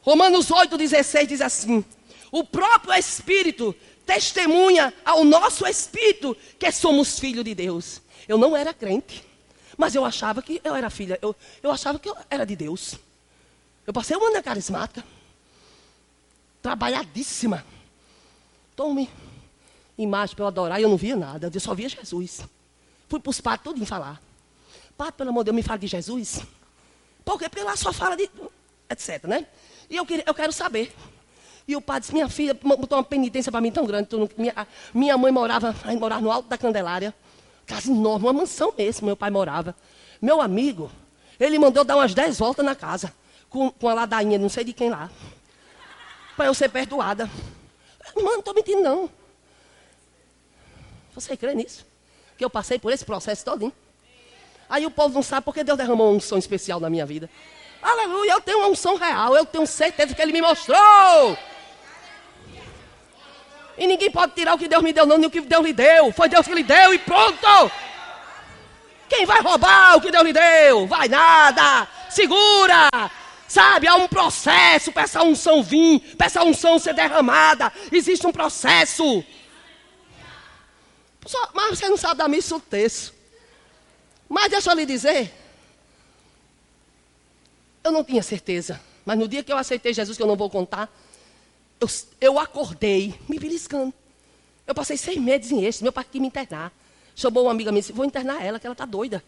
Romanos 8,16 diz assim: O próprio Espírito testemunha ao nosso Espírito que somos filhos de Deus. Eu não era crente, mas eu achava que eu era filha, eu, eu achava que eu era de Deus. Eu passei uma ano carismática, trabalhadíssima. Tome imagem para eu adorar e eu não via nada, eu só via Jesus. Fui para os padres tudo falar. Pai, pelo amor de Deus, me fala de Jesus. Por quê? Porque lá só fala de. etc, né? E eu, queria, eu quero saber. E o pai disse: Minha filha botou uma penitência para mim tão grande. Minha, minha mãe morava, morava no alto da Candelária. Casa enorme, uma mansão mesmo, meu pai morava. Meu amigo, ele mandou dar umas dez voltas na casa. Com, com a ladainha, não sei de quem lá. Para eu ser perdoada. Mano, não estou mentindo, não. Você crê nisso? Que eu passei por esse processo todinho? Aí o povo não sabe porque Deus derramou uma unção especial na minha vida. Aleluia, eu tenho uma unção real, eu tenho certeza que Ele me mostrou. E ninguém pode tirar o que Deus me deu, não, nem o que Deus lhe deu. Foi Deus que lhe deu e pronto. Quem vai roubar o que Deus lhe deu? Vai nada. Segura. Sabe, há um processo para essa unção vir, para essa unção ser derramada. Existe um processo. Mas você não sabe da missa o texto. Mas deixa eu lhe dizer, eu não tinha certeza. Mas no dia que eu aceitei Jesus, que eu não vou contar, eu, eu acordei me beliscando. Eu passei seis meses em esse, meu pai quis me internar. Chamou uma amiga minha e disse, vou internar ela, que ela está doida.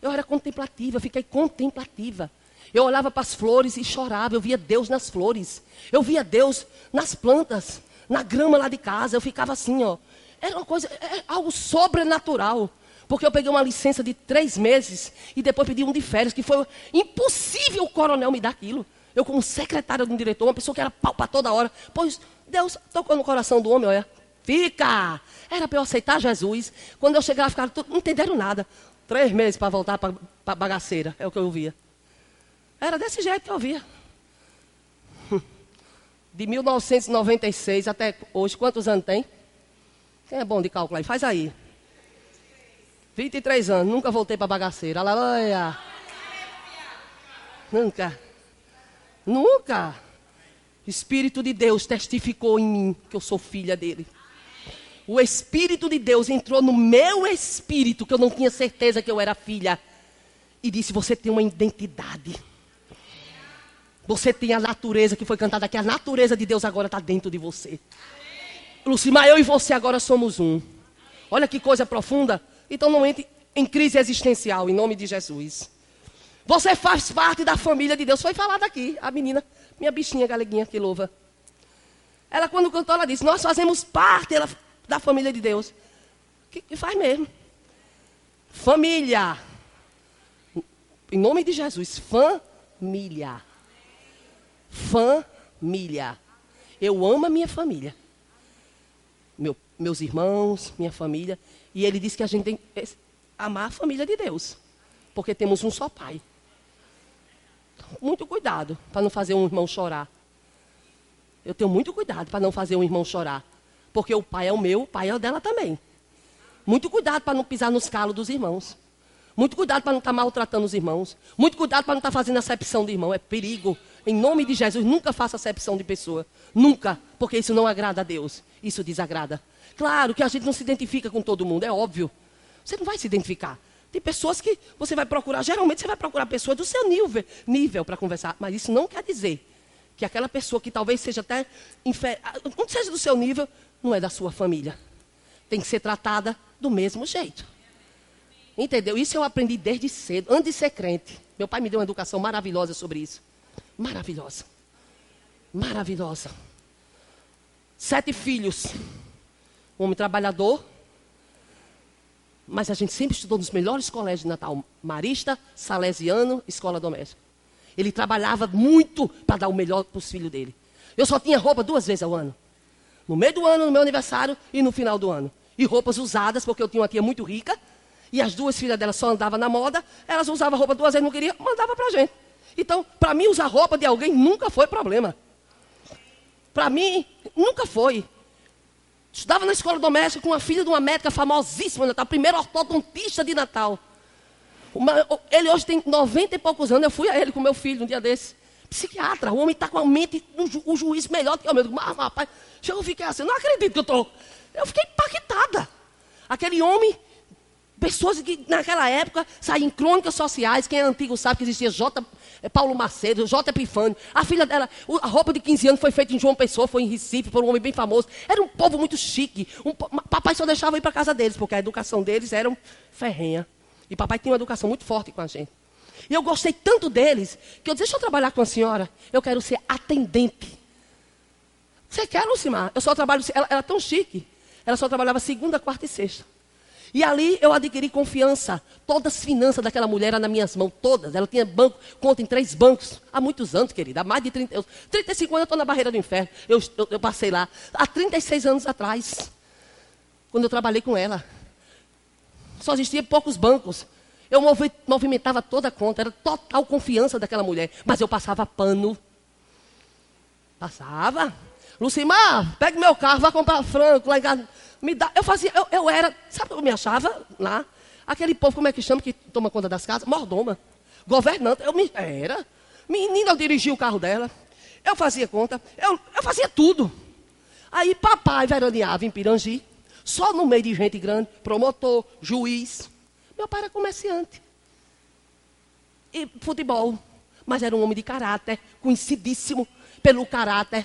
Eu era contemplativa, fiquei contemplativa. Eu olhava para as flores e chorava, eu via Deus nas flores. Eu via Deus nas plantas, na grama lá de casa. Eu ficava assim, ó. Era uma coisa, é algo sobrenatural. Porque eu peguei uma licença de três meses e depois pedi um de férias, que foi impossível o coronel me dar aquilo. Eu, como secretária de um diretor, uma pessoa que era pau para toda hora. Pois Deus tocou no coração do homem, olha. Fica! Era para eu aceitar Jesus. Quando eu chegava, ficaram tudo, não entenderam nada. Três meses para voltar para bagaceira, é o que eu via. Era desse jeito que eu via. De 1996 até hoje, quantos anos tem? Quem é bom de calcular? Faz aí. 23 anos, nunca voltei para bagaceira. Aleluia. Nunca. Nunca. Espírito de Deus testificou em mim que eu sou filha dele. O Espírito de Deus entrou no meu espírito, que eu não tinha certeza que eu era filha, e disse: Você tem uma identidade. Você tem a natureza que foi cantada aqui. A natureza de Deus agora está dentro de você. Lucimar, eu e você agora somos um. Olha que coisa profunda. Então não entre em crise existencial, em nome de Jesus. Você faz parte da família de Deus. Foi falado aqui, a menina, minha bichinha galeguinha que louva. Ela, quando cantou, ela disse: Nós fazemos parte ela, da família de Deus. Que, que faz mesmo. Família. Em nome de Jesus, família. Família. Eu amo a minha família. Meu, meus irmãos, minha família. E ele disse que a gente tem que amar a família de Deus. Porque temos um só pai. Muito cuidado para não fazer um irmão chorar. Eu tenho muito cuidado para não fazer um irmão chorar. Porque o pai é o meu, o pai é o dela também. Muito cuidado para não pisar nos calos dos irmãos. Muito cuidado para não estar tá maltratando os irmãos. Muito cuidado para não estar tá fazendo acepção de irmão. É perigo. Em nome de Jesus, nunca faça acepção de pessoa. Nunca. Porque isso não agrada a Deus. Isso desagrada. Claro que a gente não se identifica com todo mundo, é óbvio. Você não vai se identificar. Tem pessoas que você vai procurar, geralmente você vai procurar pessoas do seu nível, nível para conversar. Mas isso não quer dizer que aquela pessoa que talvez seja até, não seja do seu nível, não é da sua família. Tem que ser tratada do mesmo jeito. Entendeu? Isso eu aprendi desde cedo, antes de ser crente. Meu pai me deu uma educação maravilhosa sobre isso. Maravilhosa. Maravilhosa. Sete filhos. Um homem trabalhador. Mas a gente sempre estudou nos melhores colégios de Natal. Marista, Salesiano, Escola Doméstica. Ele trabalhava muito para dar o melhor para os filhos dele. Eu só tinha roupa duas vezes ao ano. No meio do ano, no meu aniversário e no final do ano. E roupas usadas, porque eu tinha uma tia muito rica e as duas filhas dela só andavam na moda, elas usavam roupa duas vezes, não queria, mandava para a gente. Então, para mim, usar roupa de alguém nunca foi problema. Para mim, nunca foi. Estudava na escola doméstica com uma filha de uma médica famosíssima, Natal, primeiro ortodontista de Natal. Uma, ele hoje tem 90 e poucos anos, eu fui a ele com meu filho um dia desse. Psiquiatra, o homem está com a mente, o, ju, o juiz melhor do que o meu. Mas, rapaz, eu fiquei assim, não acredito que eu estou. Eu fiquei impactada. Aquele homem Pessoas que naquela época saíam crônicas sociais, quem é antigo sabe que existia J. Eh, Paulo Macedo, J. Epifânio. A filha dela, a roupa de 15 anos foi feita em João Pessoa, foi em Recife, por um homem bem famoso. Era um povo muito chique. Um, papai só deixava ir para casa deles, porque a educação deles era ferrenha. E papai tinha uma educação muito forte com a gente. E eu gostei tanto deles, que eu disse, deixa eu trabalhar com a senhora. Eu quero ser atendente. Você quer, Lucimar? Eu só trabalho, ela era tão chique. Ela só trabalhava segunda, quarta e sexta. E ali eu adquiri confiança. Todas as finanças daquela mulher eram nas minhas mãos, todas. Ela tinha banco, conta em três bancos. Há muitos anos, querida. Há mais de 30 anos. 35 anos eu estou na barreira do inferno. Eu, eu, eu, passei lá. Há 36 anos atrás. Quando eu trabalhei com ela. Só existia poucos bancos. Eu movimentava toda a conta. Era total confiança daquela mulher. Mas eu passava pano. Passava. Lucimar, pegue meu carro, vá comprar frango lá em casa me dá. Eu fazia, eu, eu era, sabe o que eu me achava lá? Aquele povo, como é que chama, que toma conta das casas? Mordoma. Governante. Eu me, era. Menina, eu dirigia o carro dela. Eu fazia conta. Eu, eu fazia tudo. Aí papai veraneava em Pirangi. Só no meio de gente grande. Promotor, juiz. Meu pai era comerciante. E futebol. Mas era um homem de caráter. Conhecidíssimo pelo caráter.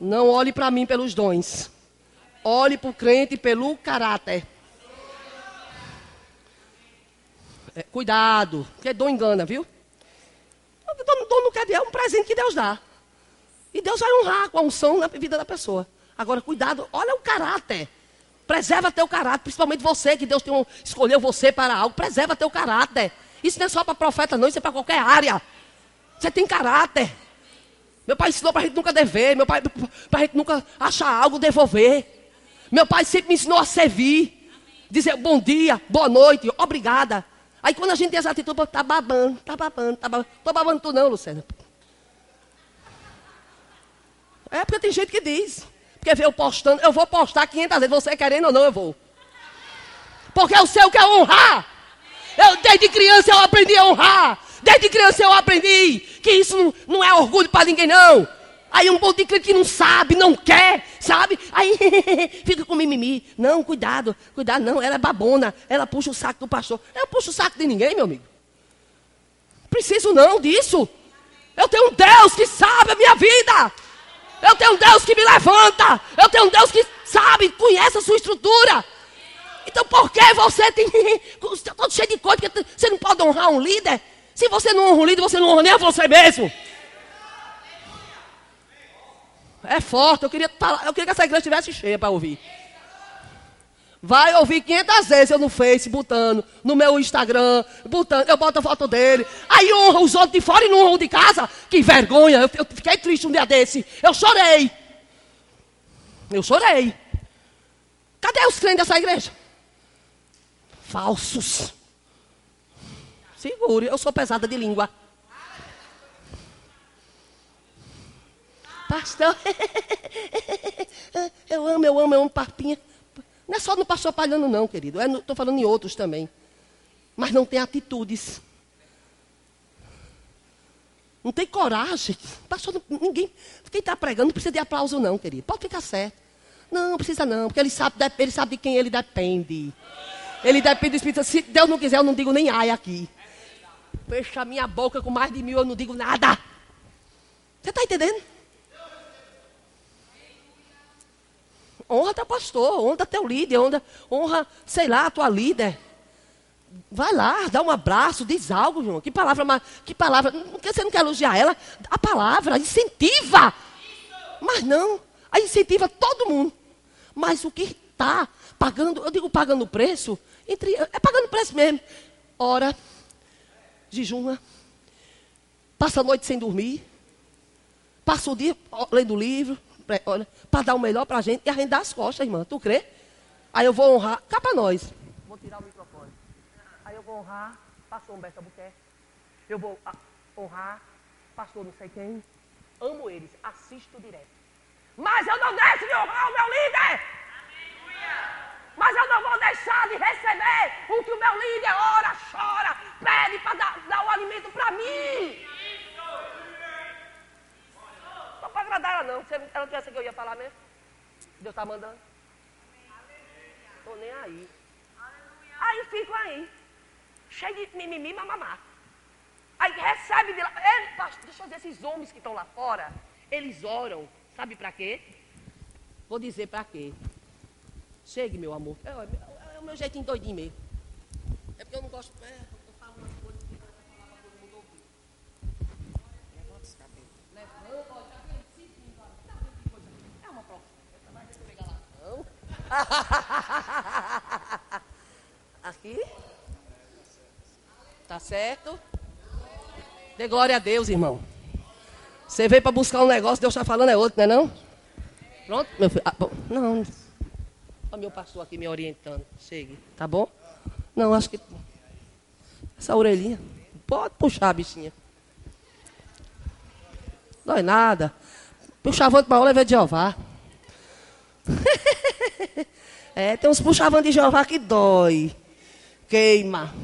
Não olhe para mim pelos dons. Olhe para o crente pelo caráter. É, cuidado, porque dom engana, viu? Dom, dom não quer é um presente que Deus dá. E Deus vai honrar com a unção na vida da pessoa. Agora, cuidado, olha o caráter. Preserva teu caráter, principalmente você, que Deus tem, escolheu você para algo. Preserva teu caráter. Isso não é só para profeta, não, isso é para qualquer área. Você tem caráter. Meu pai ensinou para a gente nunca dever, meu pai para a gente nunca achar algo, devolver. Meu pai sempre me ensinou a servir. Dizer bom dia, boa noite, obrigada. Aí quando a gente tem essa atitude, tá babando, tá babando, tá babando. Tô babando tu não, Luciana. É porque tem gente que diz. Porque vê eu postando, eu vou postar 500 vezes, você querendo ou não, eu vou. Porque eu sei o que é honrar. Eu, desde criança eu aprendi a honrar. Desde criança eu aprendi que isso não, não é orgulho para ninguém, não. Aí um monte de crente que não sabe, não quer, sabe? Aí fica com mimimi. Não, cuidado, cuidado, não, ela é babona, ela puxa o saco do pastor. Eu puxo o saco de ninguém, meu amigo. Preciso não disso. Eu tenho um Deus que sabe a minha vida. Eu tenho um Deus que me levanta. Eu tenho um Deus que sabe, conhece a sua estrutura. Então por que você tem. Está todo cheio de coisa, porque você não pode honrar um líder? Se você não honra um líder, você não honra nem a você mesmo. É forte, eu queria, eu queria que essa igreja estivesse cheia para ouvir. Vai ouvir 500 vezes eu no Face, botando, no meu Instagram, botando, eu boto a foto dele. Aí honra os outros de fora e não honra o de casa. Que vergonha, eu, eu fiquei triste um dia desse. Eu chorei. Eu chorei. Cadê os crentes dessa igreja? Falsos. Segure, eu sou pesada de língua. Pastor, eu amo, eu amo, eu amo papinha. Não é só no pastor Palhano, não, querido. Estou é falando em outros também. Mas não tem atitudes. Não tem coragem. Pastor, ninguém. Quem está pregando não precisa de aplauso, não, querido. Pode ficar certo. Não, não precisa não, porque ele sabe, ele sabe de quem ele depende. Ele depende do Espírito Se Deus não quiser, eu não digo nem ai aqui. Fecha a minha boca com mais de mil, eu não digo nada. Você está entendendo? Honra teu pastor, honra teu líder, honra, honra, sei lá, a tua líder. Vai lá, dá um abraço, diz algo, João. Que palavra, que palavra. Você não quer elogiar ela? A palavra incentiva. Mas não, aí incentiva todo mundo. Mas o que está pagando, eu digo pagando preço, entre, é pagando preço mesmo. Ora, jejuma, passa a noite sem dormir, passa o dia lendo livro, para dar o melhor para a gente e a gente dá as costas, irmã. Tu crê? Aí eu vou honrar, cá para nós. Vou tirar o microfone. Aí eu vou honrar pastor Humberto Albuquerque. Eu vou ah, honrar pastor não sei quem. Amo eles, assisto direto. Mas eu não deixo de honrar o meu líder. Vou deixar de receber o que o meu líder ora, chora, pede para dar, dar o alimento para mim para agradar ela, não. Se ela não tivesse que eu ia falar mesmo. Deus está mandando. Estou nem aí. Aí fico aí. Cheio de mimimi, mamamá. Aí recebe de lá. Ele, pastor, deixa eu dizer, esses homens que estão lá fora, eles oram. Sabe para quê? Vou dizer para quê. Chegue, meu amor. É, é, é, o meu jeitinho doidinho mesmo. É porque eu não gosto. É, eu falo umas coisas que eu falar para todo mundo ouvir. Levanta os cabelos. Levanta, Aqui? Tá certo? Dê glória a Deus, irmão. Você veio para buscar um negócio, Deus está falando é outro, não é não? Pronto, meu filho? Ah, não. Olha meu pastor aqui me orientando. Chegue, tá bom? Não, acho que... Essa orelhinha. Pode puxar, bichinha. Dói nada. Puxar para a leva de Jeová. é, tem uns puxavão de Jeová que dói. Queima.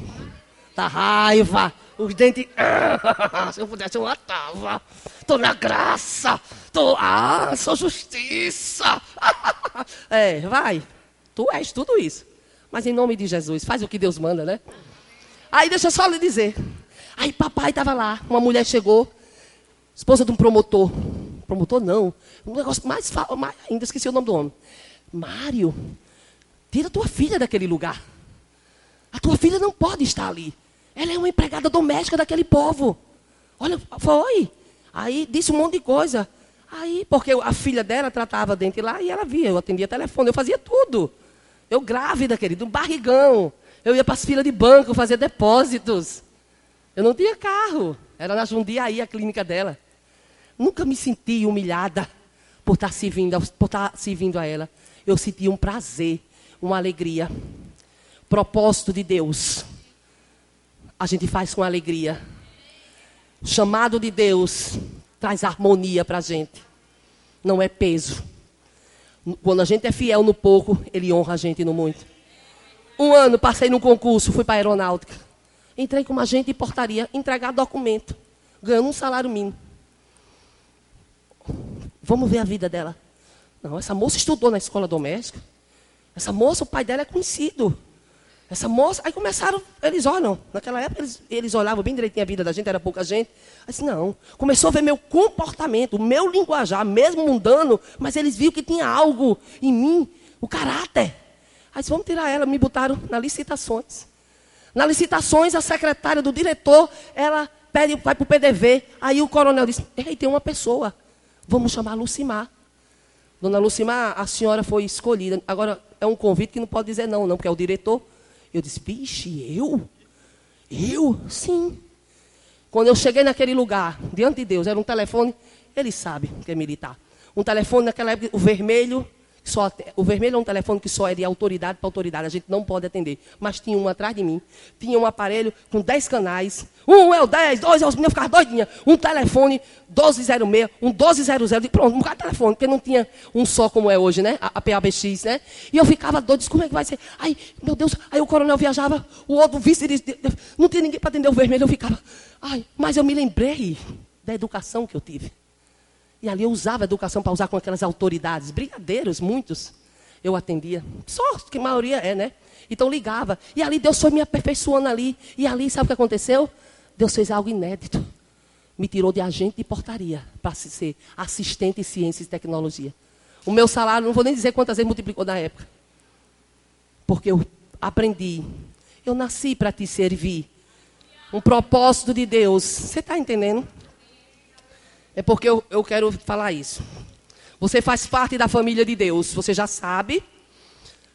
Dá raiva. Os dentes. se eu pudesse, eu matava. Tô na graça. Tô. Ah, sou justiça. é, vai. Tu és tudo isso. Mas em nome de Jesus, faz o que Deus manda, né? Aí deixa eu só lhe dizer. Aí papai estava lá, uma mulher chegou, esposa de um promotor. Promotor não. Um negócio mais, mais ainda esqueci o nome do homem. Mário, tira tua filha daquele lugar. A tua filha não pode estar ali. Ela é uma empregada doméstica daquele povo. Olha, foi. Aí disse um monte de coisa. Aí, porque a filha dela tratava dentro lá e ela via, eu atendia telefone, eu fazia tudo. Eu grávida, querido, um barrigão. Eu ia para as filas de banco fazer depósitos. Eu não tinha carro. Era na Jundiaí a clínica dela. Nunca me senti humilhada por estar servindo, por estar servindo a ela. Eu senti um prazer, uma alegria. Propósito de Deus. A gente faz com alegria. Chamado de Deus traz harmonia para a gente. Não é peso. Quando a gente é fiel no pouco, Ele honra a gente no muito. Um ano passei num concurso, fui para a aeronáutica. Entrei como agente de portaria, entregar documento, ganhando um salário mínimo. Vamos ver a vida dela. Não, essa moça estudou na escola doméstica. Essa moça, o pai dela é conhecido. Essa moça, aí começaram, eles olham, naquela época eles, eles olhavam bem direitinho a vida da gente, era pouca gente. Aí disse, não, começou a ver meu comportamento, o meu linguajar, mesmo mundano, mas eles viram que tinha algo em mim, o caráter. Aí disse, vamos tirar ela, me botaram na licitações. Na licitações, a secretária do diretor, ela pede, vai para o PDV. Aí o coronel disse, ei, tem uma pessoa, vamos chamar Lucimar. Dona Lucimar, a senhora foi escolhida. Agora, é um convite que não pode dizer não, não, porque é o diretor. Eu disse, vixe, eu? Eu? Sim. Quando eu cheguei naquele lugar, diante de Deus, era um telefone, ele sabe que é militar. Um telefone naquela época, o vermelho, só, o vermelho é um telefone que só é de autoridade para autoridade, a gente não pode atender. Mas tinha um atrás de mim, tinha um aparelho com 10 canais. Um é o 10, dois é os meninos ficavam doidinhos. Um telefone 1206, um 1200. Pronto, um de telefone, porque não tinha um só como é hoje, né? A, a PABX, né? E eu ficava doido, disse, como é que vai ser? Aí, meu Deus, aí o coronel viajava, o outro vice, não tinha ninguém para atender o vermelho, eu ficava. Ai, mas eu me lembrei da educação que eu tive. E ali eu usava a educação para usar com aquelas autoridades, brigadeiros, muitos. Eu atendia. Só que a maioria é, né? Então ligava. E ali Deus foi me aperfeiçoando ali. E ali, sabe o que aconteceu? Deus fez algo inédito. Me tirou de agente de portaria para ser assistente em ciência e tecnologia. O meu salário, não vou nem dizer quantas vezes multiplicou na época. Porque eu aprendi. Eu nasci para te servir. Um propósito de Deus. Você está entendendo? É porque eu, eu quero falar isso. Você faz parte da família de Deus, você já sabe.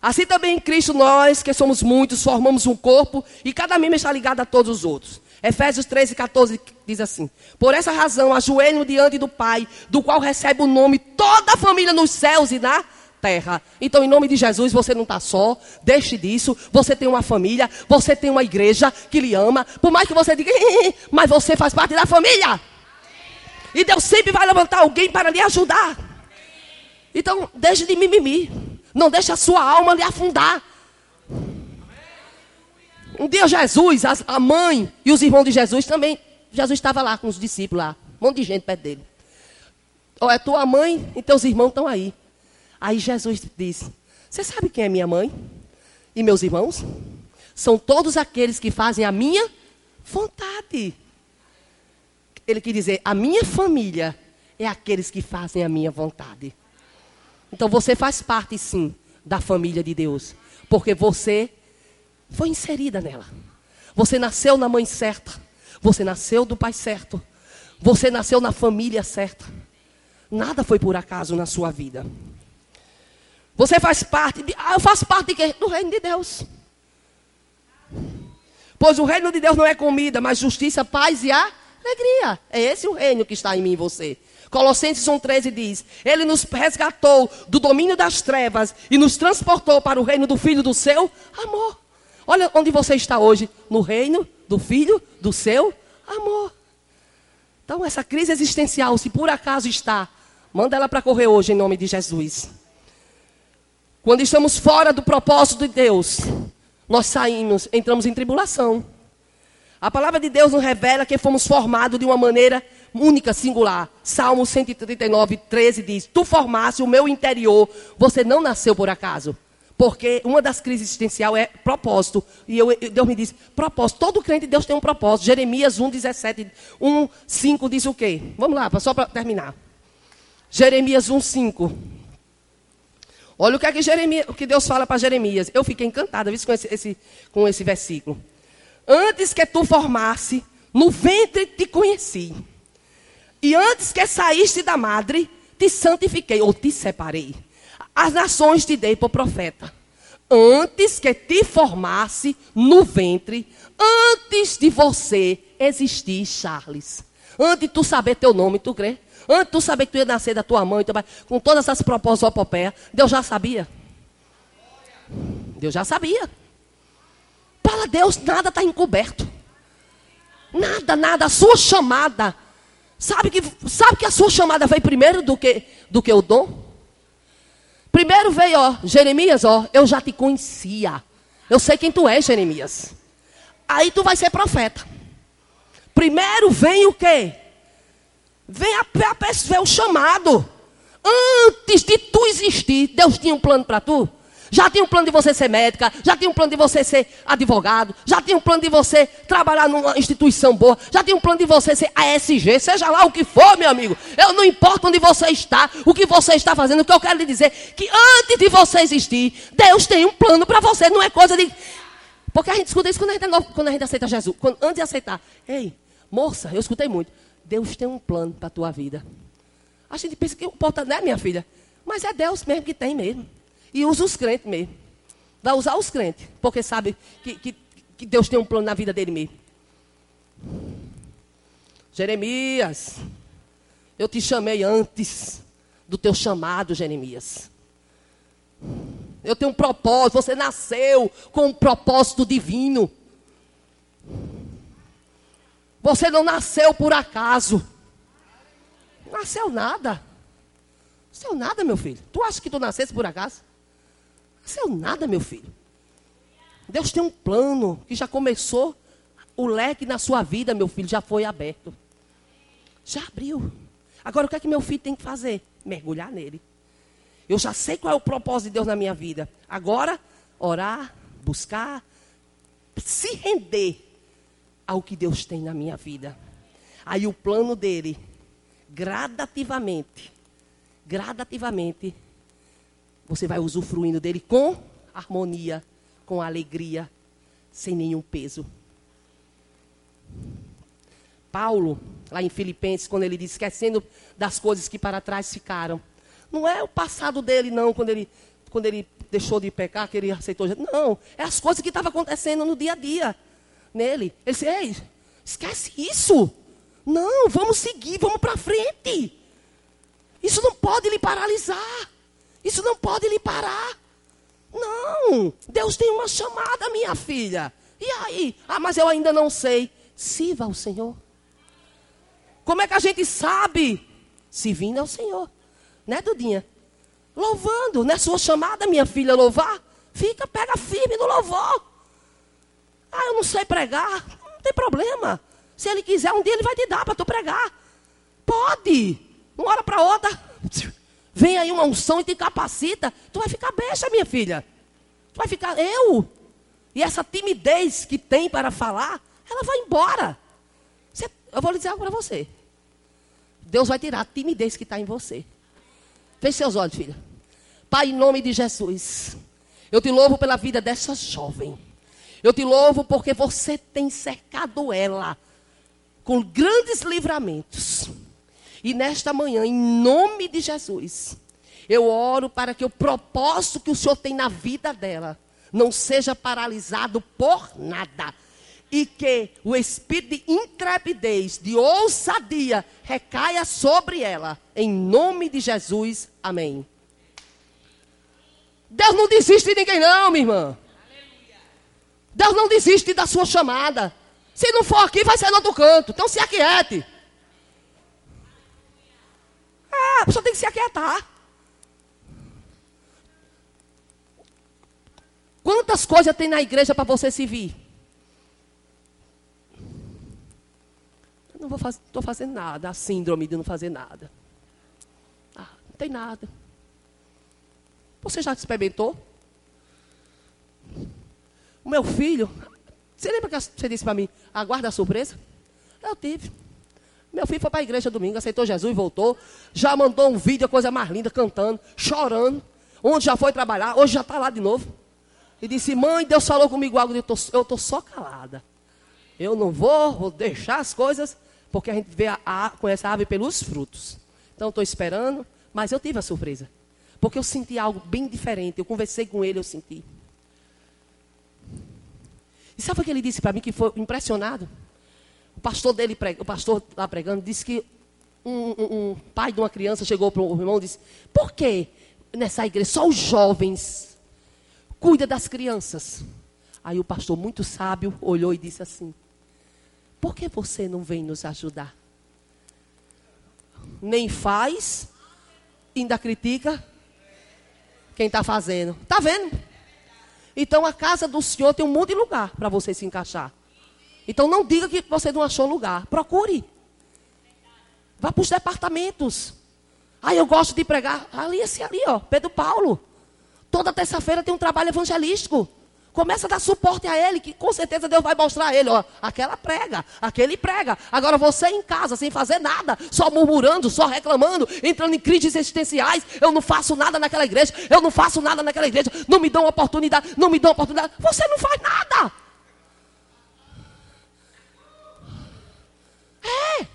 Assim também em Cristo, nós, que somos muitos, formamos um corpo e cada membro está ligado a todos os outros. Efésios 13, 14 diz assim: Por essa razão, ajoelho diante do Pai, do qual recebe o nome toda a família nos céus e na terra. Então, em nome de Jesus, você não está só, deixe disso. Você tem uma família, você tem uma igreja que lhe ama. Por mais que você diga, mas você faz parte da família. E Deus sempre vai levantar alguém para lhe ajudar. Então, deixe de mimimi. Não deixe a sua alma lhe afundar. Um dia Jesus, a mãe e os irmãos de Jesus também. Jesus estava lá com os discípulos lá. Um monte de gente perto dele. Ou é tua mãe e teus irmãos estão aí. Aí Jesus disse: Você sabe quem é minha mãe? E meus irmãos? São todos aqueles que fazem a minha vontade ele quer dizer: a minha família é aqueles que fazem a minha vontade. Então você faz parte, sim, da família de Deus, porque você foi inserida nela. Você nasceu na mãe certa, você nasceu do pai certo, você nasceu na família certa. Nada foi por acaso na sua vida. Você faz parte de. Ah, eu faço parte de quê? Do reino de Deus. Pois o reino de Deus não é comida, mas justiça, paz e a Alegria. É esse o reino que está em mim e você. Colossenses 1,13 diz: Ele nos resgatou do domínio das trevas e nos transportou para o reino do Filho do seu amor. Olha onde você está hoje: no reino do Filho do seu amor. Então, essa crise existencial, se por acaso está, manda ela para correr hoje em nome de Jesus. Quando estamos fora do propósito de Deus, nós saímos, entramos em tribulação. A palavra de Deus nos revela que fomos formados de uma maneira única, singular. Salmo 139, 13 diz: Tu formaste o meu interior, você não nasceu por acaso. Porque uma das crises existenciais é propósito. E eu, Deus me diz: propósito. Todo crente de Deus tem um propósito. Jeremias 1, 17, 1, 5 diz o quê? Vamos lá, só para terminar. Jeremias 1, 5. Olha o que, é que, Jeremias, o que Deus fala para Jeremias. Eu fiquei encantada com esse, esse, com esse versículo. Antes que tu formasse, no ventre te conheci. E antes que saíste da madre, te santifiquei ou te separei. As nações te dei por profeta. Antes que te formasse no ventre, antes de você existir, Charles. Antes de tu saber teu nome, tu crê? Antes de tu saber que tu ia nascer da tua mãe, com todas essas propostas opopéia, Deus já sabia. Deus já sabia. Para Deus nada está encoberto. Nada, nada. A sua chamada. Sabe que, sabe que a sua chamada veio primeiro do que, do que o dom? Primeiro veio, ó, Jeremias, ó, eu já te conhecia. Eu sei quem tu és, Jeremias. Aí tu vai ser profeta. Primeiro vem o quê? Vem a, a, o chamado. Antes de tu existir, Deus tinha um plano para tu. Já tinha um plano de você ser médica, já tinha um plano de você ser advogado, já tinha um plano de você trabalhar numa instituição boa, já tinha um plano de você ser ASG, seja lá o que for, meu amigo. Eu não importa onde você está, o que você está fazendo, o que eu quero lhe dizer que antes de você existir, Deus tem um plano para você, não é coisa de porque a gente escuta isso quando a gente, é novo, quando a gente aceita Jesus. Quando, antes de aceitar. Ei, moça, eu escutei muito. Deus tem um plano para a tua vida. A gente pensa que importa, né, minha filha? Mas é Deus mesmo que tem mesmo. E usa os crentes mesmo. Vai usar os crentes. Porque sabe que, que, que Deus tem um plano na vida dele mesmo. Jeremias, eu te chamei antes do teu chamado, Jeremias. Eu tenho um propósito. Você nasceu com um propósito divino. Você não nasceu por acaso. Nasceu nada. Nasceu nada, meu filho. Tu acha que tu nascesse por acaso? Nasceu nada, meu filho. Deus tem um plano que já começou. O leque na sua vida, meu filho, já foi aberto. Já abriu. Agora o que é que meu filho tem que fazer? Mergulhar nele. Eu já sei qual é o propósito de Deus na minha vida. Agora, orar, buscar, se render ao que Deus tem na minha vida. Aí o plano dele, gradativamente, gradativamente, você vai usufruindo dele com harmonia, com alegria, sem nenhum peso. Paulo, lá em Filipenses, quando ele diz, esquecendo das coisas que para trás ficaram, não é o passado dele, não, quando ele, quando ele deixou de pecar, que ele aceitou. Não, é as coisas que estavam acontecendo no dia a dia nele. Ele disse, ei, esquece isso. Não, vamos seguir, vamos para frente. Isso não pode lhe paralisar. Isso não pode lhe parar. Não, Deus tem uma chamada, minha filha. E aí? Ah, mas eu ainda não sei. Sirva ao Senhor. Como é que a gente sabe? Se vindo ao Senhor. Né, Dudinha? Louvando. Não é sua chamada, minha filha, louvar? Fica, pega firme no louvor. Ah, eu não sei pregar. Não tem problema. Se ele quiser, um dia ele vai te dar para tu pregar. Pode. Uma hora para outra. Vem aí uma unção e te capacita. Tu vai ficar besta, minha filha. Tu vai ficar. Eu? E essa timidez que tem para falar, ela vai embora. Você, eu vou lhe dizer algo para você. Deus vai tirar a timidez que está em você. Feche seus olhos, filha. Pai, em nome de Jesus, eu te louvo pela vida dessa jovem. Eu te louvo porque você tem cercado ela com grandes livramentos. E nesta manhã, em nome de Jesus, eu oro para que o propósito que o Senhor tem na vida dela não seja paralisado por nada. E que o espírito de intrepidez, de ousadia, recaia sobre ela. Em nome de Jesus. Amém. Deus não desiste de ninguém, não, minha irmã. Deus não desiste da sua chamada. Se não for aqui, vai ser no outro canto. Então se aquiete. É, a pessoa tem que se aquietar. Quantas coisas tem na igreja para você se vir? Não estou fazendo nada. A síndrome de não fazer nada tem nada. Você já experimentou? O meu filho, você lembra que você disse para mim, aguarda a surpresa? Eu tive. Meu filho foi para a igreja domingo, aceitou Jesus e voltou. Já mandou um vídeo, a coisa mais linda, cantando, chorando. Onde já foi trabalhar, hoje já está lá de novo. E disse, mãe, Deus falou comigo algo, eu estou só calada. Eu não vou, vou deixar as coisas, porque a gente vê a, a, conhece a ave pelos frutos. Então estou esperando. Mas eu tive a surpresa. Porque eu senti algo bem diferente. Eu conversei com ele, eu senti. E sabe o que ele disse para mim que foi impressionado? O pastor dele, o pastor lá pregando, disse que um, um, um pai de uma criança chegou para o irmão e disse: Por que nessa igreja só os jovens cuida das crianças? Aí o pastor, muito sábio, olhou e disse assim: Por que você não vem nos ajudar? Nem faz, ainda critica quem está fazendo. Está vendo? Então a casa do Senhor tem um monte de lugar para você se encaixar. Então não diga que você não achou lugar. Procure. Vá para os departamentos. Ah, eu gosto de pregar. Ali, esse ali, ó, Pedro Paulo. Toda terça-feira tem um trabalho evangelístico. Começa a dar suporte a ele, que com certeza Deus vai mostrar a ele, ó, aquela prega, aquele prega. Agora você em casa, sem fazer nada, só murmurando, só reclamando, entrando em crises existenciais, eu não faço nada naquela igreja, eu não faço nada naquela igreja, não me dão oportunidade, não me dão oportunidade. Você não faz nada. É.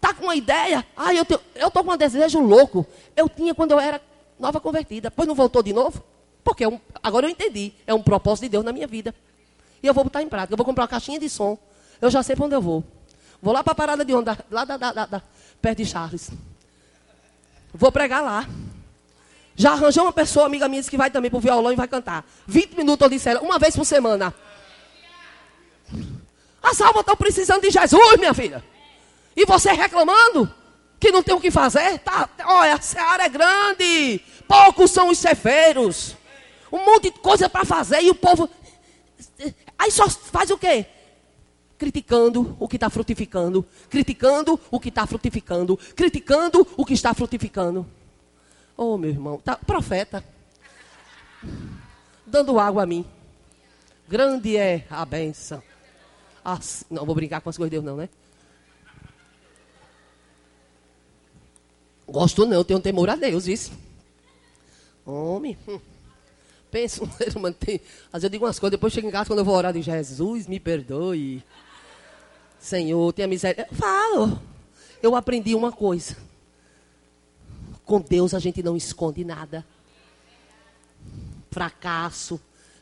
Tá com uma ideia? Ah, eu, tenho, eu tô com um desejo louco. Eu tinha quando eu era nova convertida. Depois não voltou de novo? Porque é um, agora eu entendi. É um propósito de Deus na minha vida. E eu vou botar em prática. Eu vou comprar uma caixinha de som. Eu já sei para onde eu vou. Vou lá para a parada de onda, lá da, da, da, da, perto de Charles. Vou pregar lá. Já arranjei uma pessoa, amiga minha, que vai também para o violão e vai cantar. 20 minutos, eu disse ela, uma vez por semana. As almas estão precisando de Jesus, minha filha. E você reclamando que não tem o que fazer? Tá, olha, a seara é grande. Poucos são os cefeiros um monte de coisa para fazer e o povo. Aí só faz o quê? Criticando o que está frutificando, criticando o que está frutificando, criticando o que está frutificando. Oh, meu irmão, tá, profeta, dando água a mim. Grande é a benção. Assim, não vou brincar com as coisas de Deus, não, né? Gosto não, tenho temor a Deus, isso. Homem. Hum pensa, um ser humano tem. Às vezes eu digo umas coisas, depois chego em casa quando eu vou orar, de Jesus, me perdoe. Senhor, tenha miséria. Eu falo. Eu aprendi uma coisa. Com Deus a gente não esconde nada. Fracasso,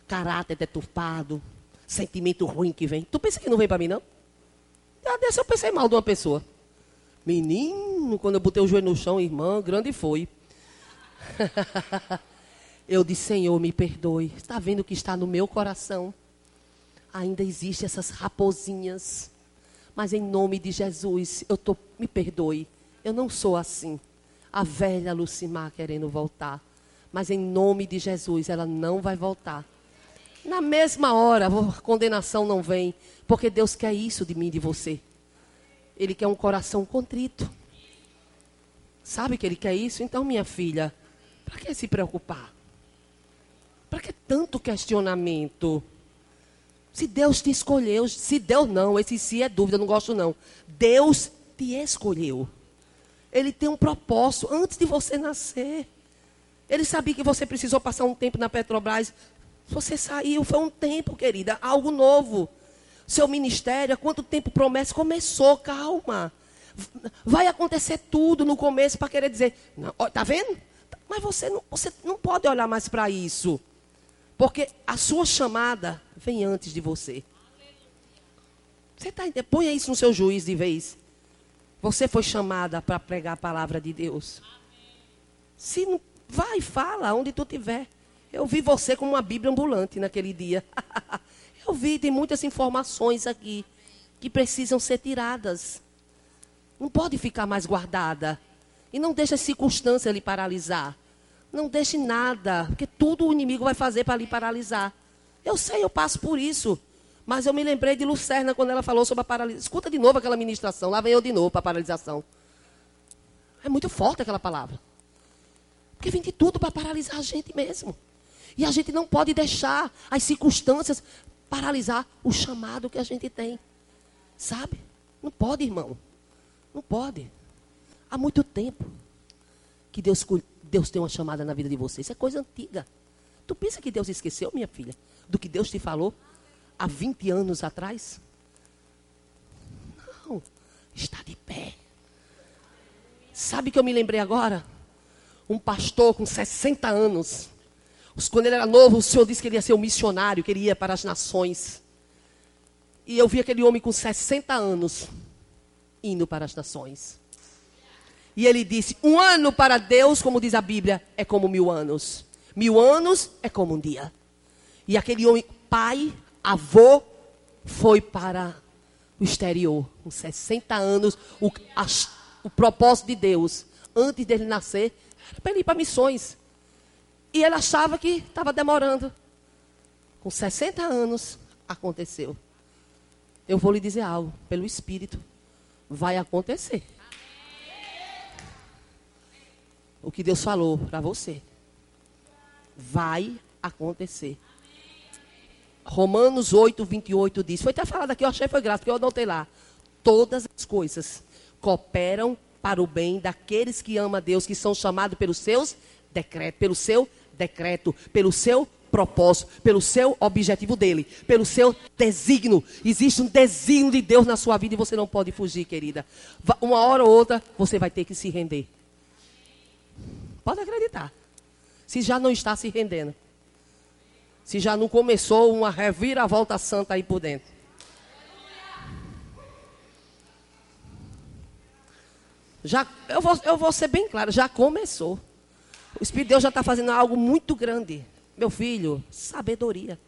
caráter deturpado, sentimento ruim que vem. Tu pensa que não vem para mim, não? Já dessa eu pensei mal de uma pessoa. Menino, quando eu botei o joelho no chão, irmã, grande foi. Eu disse, Senhor, me perdoe. Está vendo o que está no meu coração? Ainda existem essas raposinhas. Mas em nome de Jesus, eu tô, me perdoe. Eu não sou assim. A velha Lucimar querendo voltar. Mas em nome de Jesus, ela não vai voltar. Na mesma hora, a condenação não vem. Porque Deus quer isso de mim e de você. Ele quer um coração contrito. Sabe que Ele quer isso? Então, minha filha, para que se preocupar? Para que tanto questionamento? Se Deus te escolheu, se Deus não, esse se é dúvida, não gosto não. Deus te escolheu. Ele tem um propósito antes de você nascer. Ele sabia que você precisou passar um tempo na Petrobras. Você saiu, foi um tempo, querida, algo novo. Seu ministério, há quanto tempo promessa? Começou, calma. Vai acontecer tudo no começo para querer dizer, não, tá vendo? Mas você não, você não pode olhar mais para isso. Porque a sua chamada vem antes de você. Você está Ponha isso no seu juiz de vez. Você foi chamada para pregar a palavra de Deus. Se não, vai, fala onde tu estiver. Eu vi você como uma Bíblia ambulante naquele dia. Eu vi, tem muitas informações aqui que precisam ser tiradas. Não pode ficar mais guardada. E não deixa as circunstâncias lhe paralisar. Não deixe nada, porque tudo o inimigo vai fazer para lhe paralisar. Eu sei, eu passo por isso. Mas eu me lembrei de Lucerna quando ela falou sobre a paralisação. Escuta de novo aquela ministração. Lá vem eu de novo para a paralisação. É muito forte aquela palavra. Porque vem de tudo para paralisar a gente mesmo. E a gente não pode deixar as circunstâncias paralisar o chamado que a gente tem. Sabe? Não pode, irmão. Não pode. Há muito tempo que Deus Deus tem uma chamada na vida de você. Isso é coisa antiga. Tu pensa que Deus esqueceu, minha filha, do que Deus te falou há 20 anos atrás? Não. Está de pé. Sabe que eu me lembrei agora? Um pastor com 60 anos. Quando ele era novo, o Senhor disse que ele ia ser um missionário, que ele ia para as nações. E eu vi aquele homem com 60 anos indo para as nações. E ele disse: Um ano para Deus, como diz a Bíblia, é como mil anos. Mil anos é como um dia. E aquele homem, pai, avô, foi para o exterior. Com 60 anos, o, a, o propósito de Deus, antes dele nascer, era para ele ir para missões. E ele achava que estava demorando. Com 60 anos, aconteceu. Eu vou lhe dizer algo, pelo Espírito, vai acontecer. o que Deus falou para você. Vai acontecer. Romanos 8, 28 diz. Foi até falado aqui, eu achei foi graça, porque eu anotei lá. Todas as coisas cooperam para o bem daqueles que amam a Deus, que são chamados pelos seus decretos, pelo seu decreto, pelo seu propósito, pelo seu objetivo dele, pelo seu desígnio. Existe um desígnio de Deus na sua vida e você não pode fugir, querida. Uma hora ou outra você vai ter que se render. Pode acreditar. Se já não está se rendendo. Se já não começou uma reviravolta santa aí por dentro. Já, eu, vou, eu vou ser bem claro, já começou. O Espírito de Deus já está fazendo algo muito grande. Meu filho, sabedoria.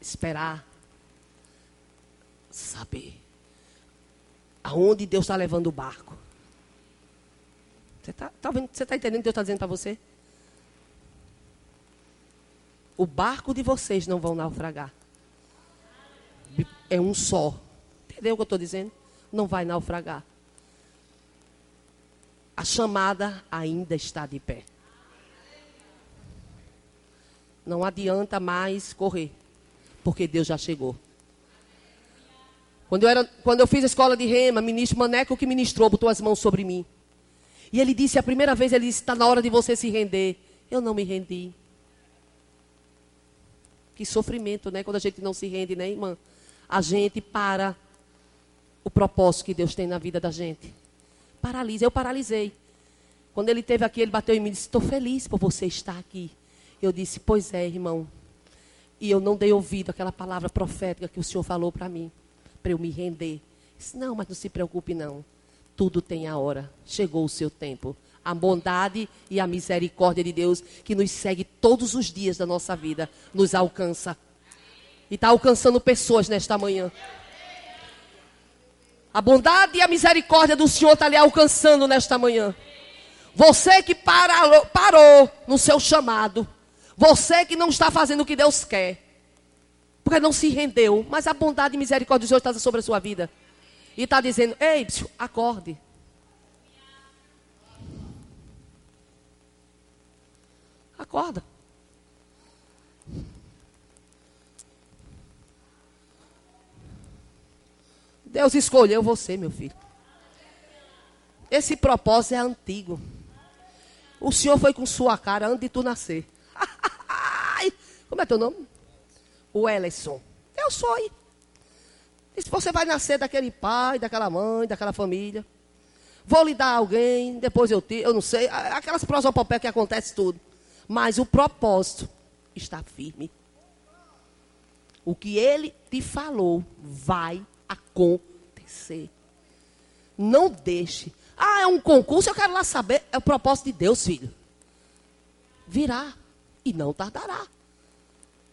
Esperar. Saber. Aonde Deus está levando o barco. Você está tá? Você está entendendo o que Deus está dizendo para você? O barco de vocês não vão naufragar. É um só. Entendeu o que eu estou dizendo? Não vai naufragar. A chamada ainda está de pé. Não adianta mais correr, porque Deus já chegou. Quando eu, era, quando eu fiz a escola de rema, ministro Maneco que ministrou, botou as mãos sobre mim. E ele disse, a primeira vez, ele disse, está na hora de você se render. Eu não me rendi. Que sofrimento, né? Quando a gente não se rende, né, irmã? A gente para o propósito que Deus tem na vida da gente. Paralisa. Eu paralisei. Quando ele teve aqui, ele bateu em mim e disse: Estou feliz por você estar aqui. Eu disse: Pois é, irmão. E eu não dei ouvido àquela palavra profética que o Senhor falou para mim, para eu me render. Disse, não, mas não se preocupe, não. Tudo tem a hora. Chegou o seu tempo. A bondade e a misericórdia de Deus, que nos segue todos os dias da nossa vida, nos alcança. E está alcançando pessoas nesta manhã. A bondade e a misericórdia do Senhor está lhe alcançando nesta manhã. Você que parou, parou no seu chamado. Você que não está fazendo o que Deus quer. Porque não se rendeu. Mas a bondade e misericórdia do Senhor está sobre a sua vida. E está dizendo: Ei, acorde. Acorda. Deus escolheu você, meu filho. Esse propósito é antigo. O Senhor foi com sua cara antes de tu nascer. Como é teu nome? O Ellison. Eu sou. E se você vai nascer daquele pai, daquela mãe, daquela família. Vou lhe dar alguém, depois eu te, eu não sei. Aquelas prosopopeias que acontece tudo. Mas o propósito está firme. O que ele te falou vai acontecer. Não deixe ah, é um concurso, eu quero lá saber. É o propósito de Deus, filho. Virá e não tardará.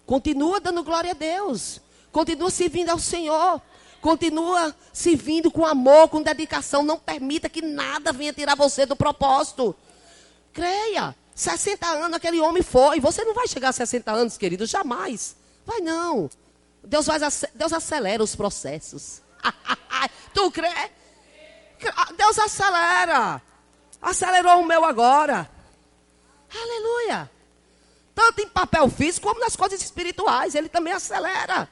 Continua dando glória a Deus. Continua servindo ao Senhor. Continua servindo com amor, com dedicação. Não permita que nada venha tirar você do propósito. Creia. 60 anos aquele homem foi. Você não vai chegar a 60 anos, querido, jamais. Vai não. Deus, vai, Deus acelera os processos. tu crê? Deus acelera. Acelerou o meu agora. Aleluia. Tanto em papel físico como nas coisas espirituais. Ele também acelera.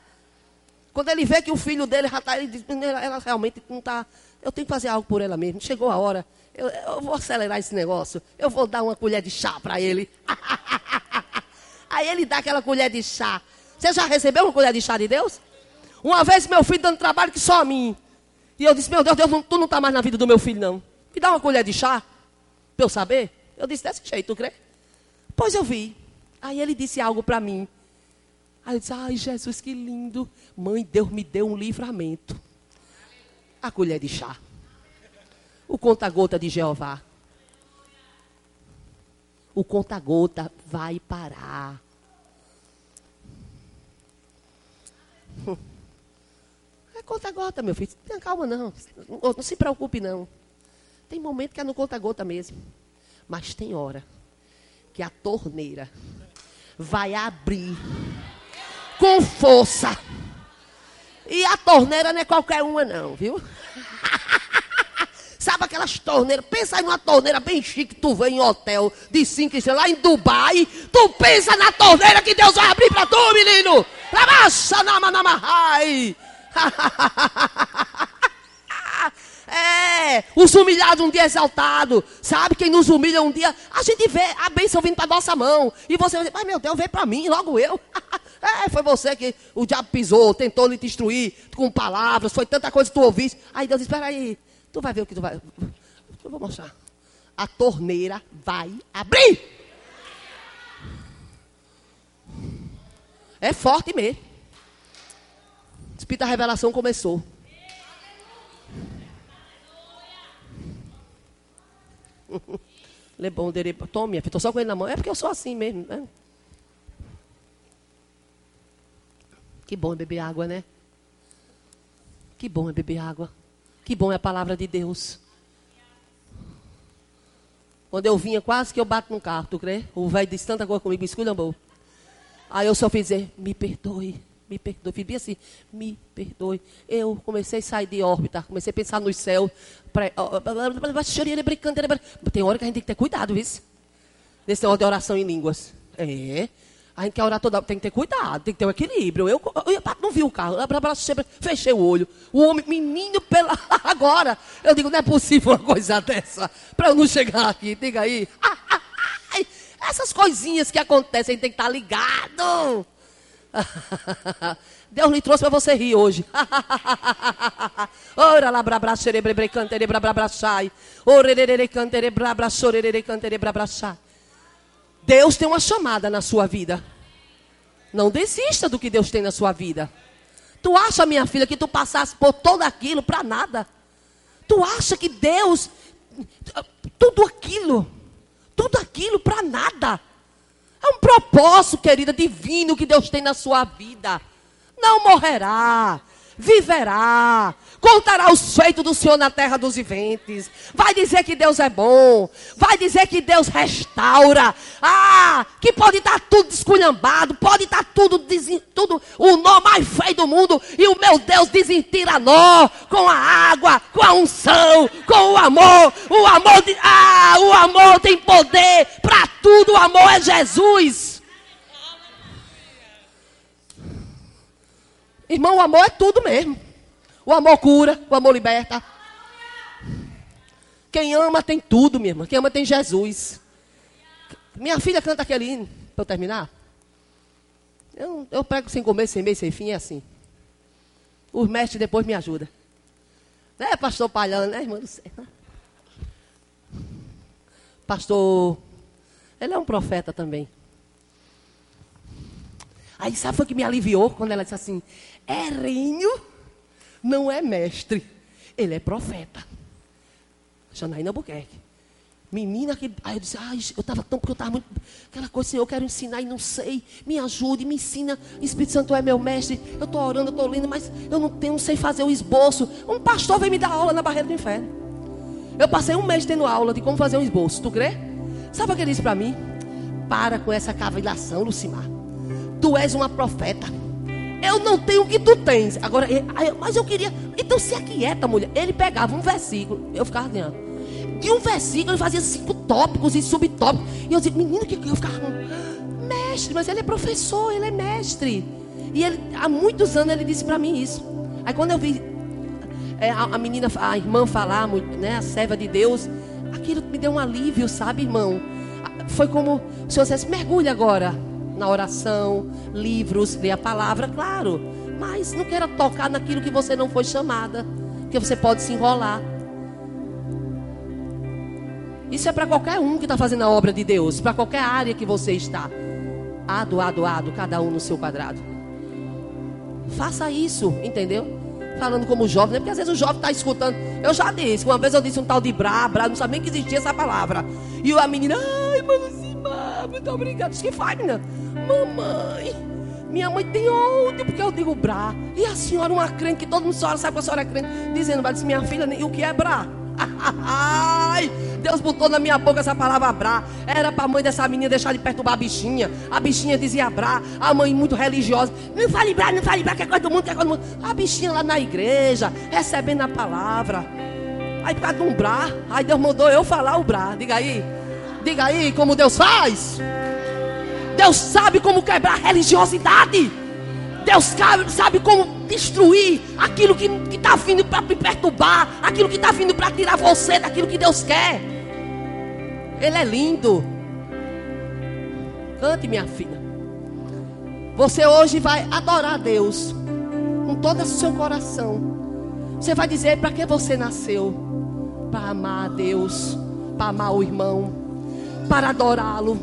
Quando ele vê que o filho dele já está, ele diz, ela realmente não está. Eu tenho que fazer algo por ela mesmo. Chegou a hora. Eu, eu vou acelerar esse negócio. Eu vou dar uma colher de chá para ele. Aí ele dá aquela colher de chá. Você já recebeu uma colher de chá de Deus? Uma vez meu filho dando trabalho que só a mim. E eu disse, meu Deus, Deus, tu não está mais na vida do meu filho, não. Me dá uma colher de chá, para eu saber. Eu disse, desse jeito, tu crê? Pois eu vi. Aí ele disse algo para mim. Aí eu disse, ai Jesus, que lindo. Mãe, Deus me deu um livramento. A colher de chá. O conta-gota de Jeová. O conta-gota vai parar. conta-gota, meu filho. Tenha calma, não. não. Se preocupe, não. Tem momento que é no conta-gota mesmo. Mas tem hora que a torneira vai abrir com força. E a torneira não é qualquer uma, não, viu? Sabe aquelas torneiras? Pensa aí numa torneira bem chique, tu vem em hotel de cinco estrelas lá em Dubai. Tu pensa na torneira que Deus vai abrir para tu, menino. Rabaixa namanamahai. É, os humilhados um dia exaltado. Sabe quem nos humilha um dia? A gente vê a bênção vindo para nossa mão. E você vai dizer, mas meu Deus, veio para mim, logo eu. é, foi você que o diabo pisou, tentou lhe destruir com palavras, foi tanta coisa que tu ouviste. Aí Deus disse, espera aí, tu vai ver o que tu vai... Eu vou mostrar. A torneira vai abrir. É forte mesmo. Espírito da revelação começou. Lebom, dereba. Tome, minha filha, estou só com ele na mão. É porque eu sou assim mesmo, né? Que bom é beber água, né? Que bom é beber água. Que bom é a palavra de Deus. Quando eu vinha, quase que eu bato no carro, tu crê? O velho disse tanta coisa comigo, me esculhambou. Aí eu só fiz dizer, me perdoe me perdoe. Bem assim, me perdoe. Eu comecei a sair de órbita, comecei a pensar nos céus. Tem hora que a gente tem que ter cuidado, viu? Nesse negócio de oração em línguas. É. A gente quer orar toda tem que ter cuidado, tem que ter um equilíbrio. Eu, eu, eu não vi o carro, fechei o olho. O homem, menino, pela, agora. Eu digo, não é possível uma coisa dessa. Para eu não chegar aqui, diga aí. Essas coisinhas que acontecem, tem que estar ligado. Deus lhe trouxe para você rir hoje. Ora lá brabra cerebre cantere brabra sai. Orerere cantere brabra sorerere cantere brabra sai. Deus tem uma chamada na sua vida. Não desista do que Deus tem na sua vida. Tu acha, minha filha, que tu passasse por todo aquilo para nada? Tu acha que Deus tudo aquilo, tudo aquilo para nada? É um propósito, querida, divino que Deus tem na sua vida. Não morrerá, viverá, contará os feitos do Senhor na terra dos viventes. Vai dizer que Deus é bom, vai dizer que Deus restaura. Ah, que pode estar tudo desculhambado, pode estar tudo, tudo o nó mais feio do mundo e o meu Deus desentira nó com a água, com a unção, com o amor. O amor de, ah, o amor tem poder para tudo. O amor é Jesus. Irmão, o amor é tudo mesmo. O amor cura, o amor liberta. Quem ama tem tudo, minha irmã. Quem ama tem Jesus. Minha filha canta aquele hino, para eu terminar. Eu, eu prego sem comer, sem meio, sem fim, é assim. Os mestres depois me ajudam. Né, pastor Palhano, né, irmã do céu? Pastor, ele é um profeta também. Aí sabe o que me aliviou quando ela disse assim: Erinho não é mestre, ele é profeta. Janaína Albuquerque. Menina que. Aí eu disse, ai, eu estava tão, porque eu estava muito. Aquela coisa, Senhor, eu quero ensinar e não sei. Me ajude, me ensina. Espírito Santo é meu mestre. Eu estou orando, eu estou lendo, mas eu não tenho, não sei fazer o esboço. Um pastor veio me dar aula na barreira do inferno. Eu passei um mês tendo aula de como fazer um esboço. Tu crê? Sabe o que ele disse para mim? Para com essa cavilação, Lucimar. Tu és uma profeta. Eu não tenho o que tu tens. Agora, mas eu queria. Então se aquieta, mulher. Ele pegava um versículo. Eu ficava ó. De um versículo ele fazia cinco tópicos e subtópicos. E eu dizia, menino, que eu ficava. Mestre, mas ele é professor, ele é mestre. E ele, há muitos anos ele disse para mim isso. Aí quando eu vi é, a, a, menina, a irmã falar, né, a serva de Deus, aquilo me deu um alívio, sabe, irmão? Foi como o Senhor dissesse, mergulhe agora na oração, livros, ler a palavra, claro. Mas não queira tocar naquilo que você não foi chamada. Porque você pode se enrolar. Isso é para qualquer um que está fazendo a obra de Deus, para qualquer área que você está. Ado, ado, ado, cada um no seu quadrado. Faça isso, entendeu? Falando como jovem, né? porque às vezes o jovem está escutando. Eu já disse, uma vez eu disse um tal de bra, bra, não sabia nem que existia essa palavra. E a menina, ai, mano, Simba, muito obrigado. Disse que faz, menina. Mamãe, minha mãe tem onde? Porque eu digo bra. E a senhora, uma crente, que todo mundo sabe que a senhora é crente, dizendo, disse, minha filha, e o que é bra? Ai, Deus botou na minha boca essa palavra brá. Era para a mãe dessa menina deixar de perturbar a bichinha. A bichinha dizia brá. A mãe muito religiosa. Não fale brá, não fale brá, que é coisa do mundo, que é coisa do mundo. A bichinha lá na igreja, recebendo a palavra. Aí por causa de um brá, aí Deus mandou eu falar o brá. Diga aí. Diga aí como Deus faz. Deus sabe como quebrar religiosidade. Deus sabe como destruir aquilo que está vindo para me perturbar, aquilo que está vindo para tirar você daquilo que Deus quer. Ele é lindo. Cante, minha filha. Você hoje vai adorar a Deus com todo o seu coração. Você vai dizer para que você nasceu? Para amar a Deus, para amar o irmão, para adorá-lo,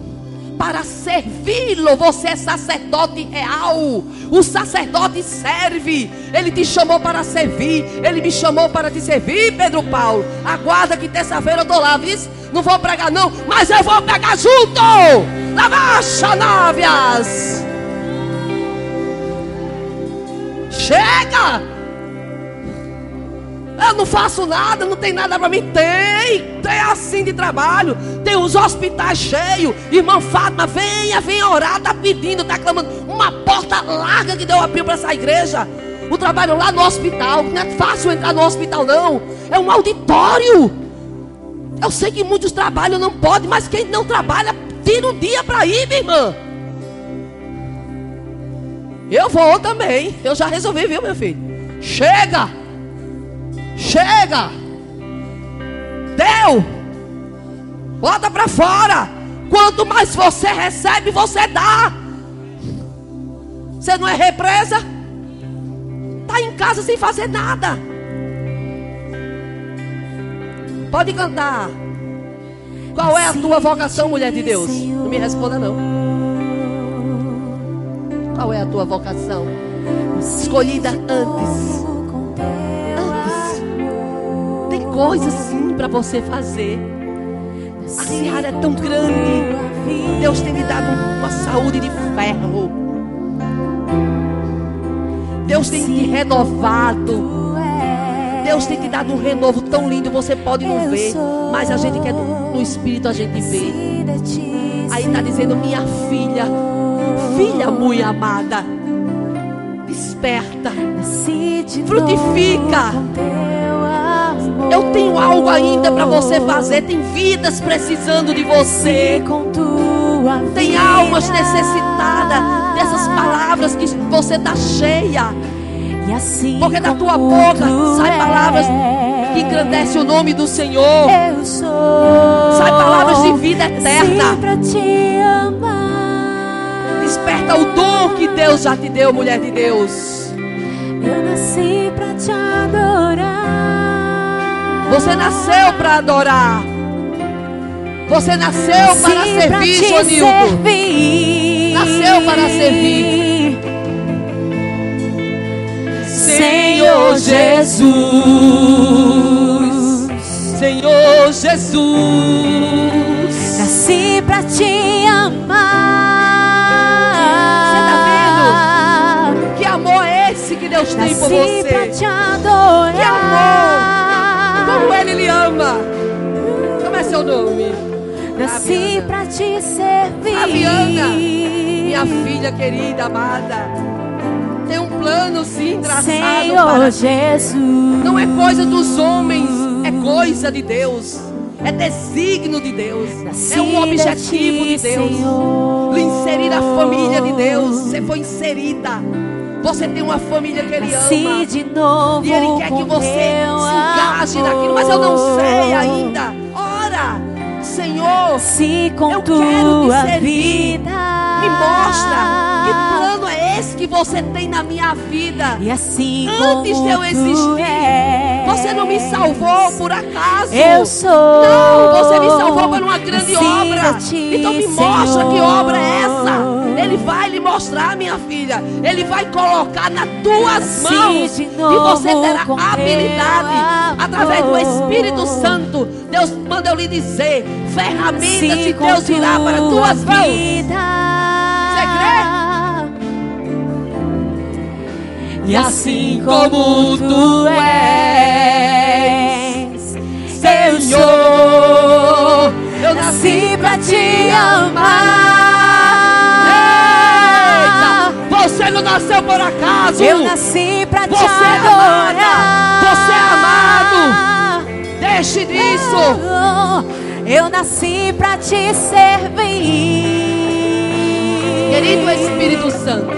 para servi-lo. Você é sacerdote real. O sacerdote serve. Ele te chamou para servir. Ele me chamou para te servir, Pedro Paulo. Aguarda que terça-feira eu estou lá, viu? Não vou pregar, não, mas eu vou pegar junto. Lavacha návias. Chega! Eu não faço nada, não tem nada para mim. Tem, tem assim de trabalho. Tem os hospitais cheios. Irmã Fátima, venha, venha orar. Está pedindo, está clamando. Uma porta larga que Deus abriu para essa igreja. O trabalho lá no hospital. Não é fácil entrar no hospital, não. É um auditório. Eu sei que muitos trabalham, não pode, mas quem não trabalha, tira um dia para ir, minha irmã. Eu vou também. Eu já resolvi, viu, meu filho? Chega! Chega! Deu! Bota para fora! Quanto mais você recebe, você dá. Você não é represa? Está em casa sem fazer nada. Pode cantar. Qual é a tua vocação, mulher de Deus? Não me responda não. Qual é a tua vocação? Escolhida antes coisa sim para você fazer. A seara é tão grande. Deus tem lhe dado uma saúde de ferro. Deus tem te renovado. Deus tem te dado um renovo tão lindo. Você pode não ver, mas a gente quer no espírito a gente vê. Aí está dizendo minha filha, filha muito amada, desperta, frutifica. Eu tenho algo ainda para você fazer. Tem vidas precisando de você. Tem almas necessitadas dessas palavras que você está cheia. Assim Porque da tua boca sai palavras que engrandecem o nome do Senhor. Sai palavras de vida eterna. Desperta o dom que Deus já te deu, mulher de Deus. Eu nasci para te adorar. Você nasceu para adorar. Você nasceu para servir, Jonildo. Nasceu para servir. Senhor Jesus. Senhor Jesus. Nasci para te amar. Você está vendo? Que amor é esse que Deus tem por você? Nasci para te adorar. Que amor como Ele lhe ama. Como é seu nome? Nasci para te servir. Fabiana, minha filha querida, amada. Tem um plano sim traçado Senhor para Jesus. Não é coisa dos homens, é coisa de Deus. É desígnio de Deus. Nasci é um objetivo de, ti, Deus. Senhor. Lhe inserir na família de Deus. Você foi inserida. Você tem uma família que Ele ama. De novo e Ele quer que você se engaje naquilo. Mas eu não sei ainda. Ora, Senhor, se com eu tua quero te servir. vida. Me mostra que plano é esse que você tem na minha vida. E assim Antes de eu existir, você não me salvou por acaso. Eu sou. Não, você me salvou por uma grande obra. Então me mostra Senhor. que obra é essa. Ele vai lhe mostrar, minha filha. Ele vai colocar nas tuas mãos. E você terá habilidade através do Espírito Santo. Deus manda eu lhe dizer: ferramentas de Deus virá para tuas mãos. Você crê? E assim como tu és, Senhor, eu nasci para te amar. Nasceu por acaso. Eu nasci para te Você adorar. É amada. Você é amado. deixe disso. Eu nasci pra te servir. Querido Espírito Santo,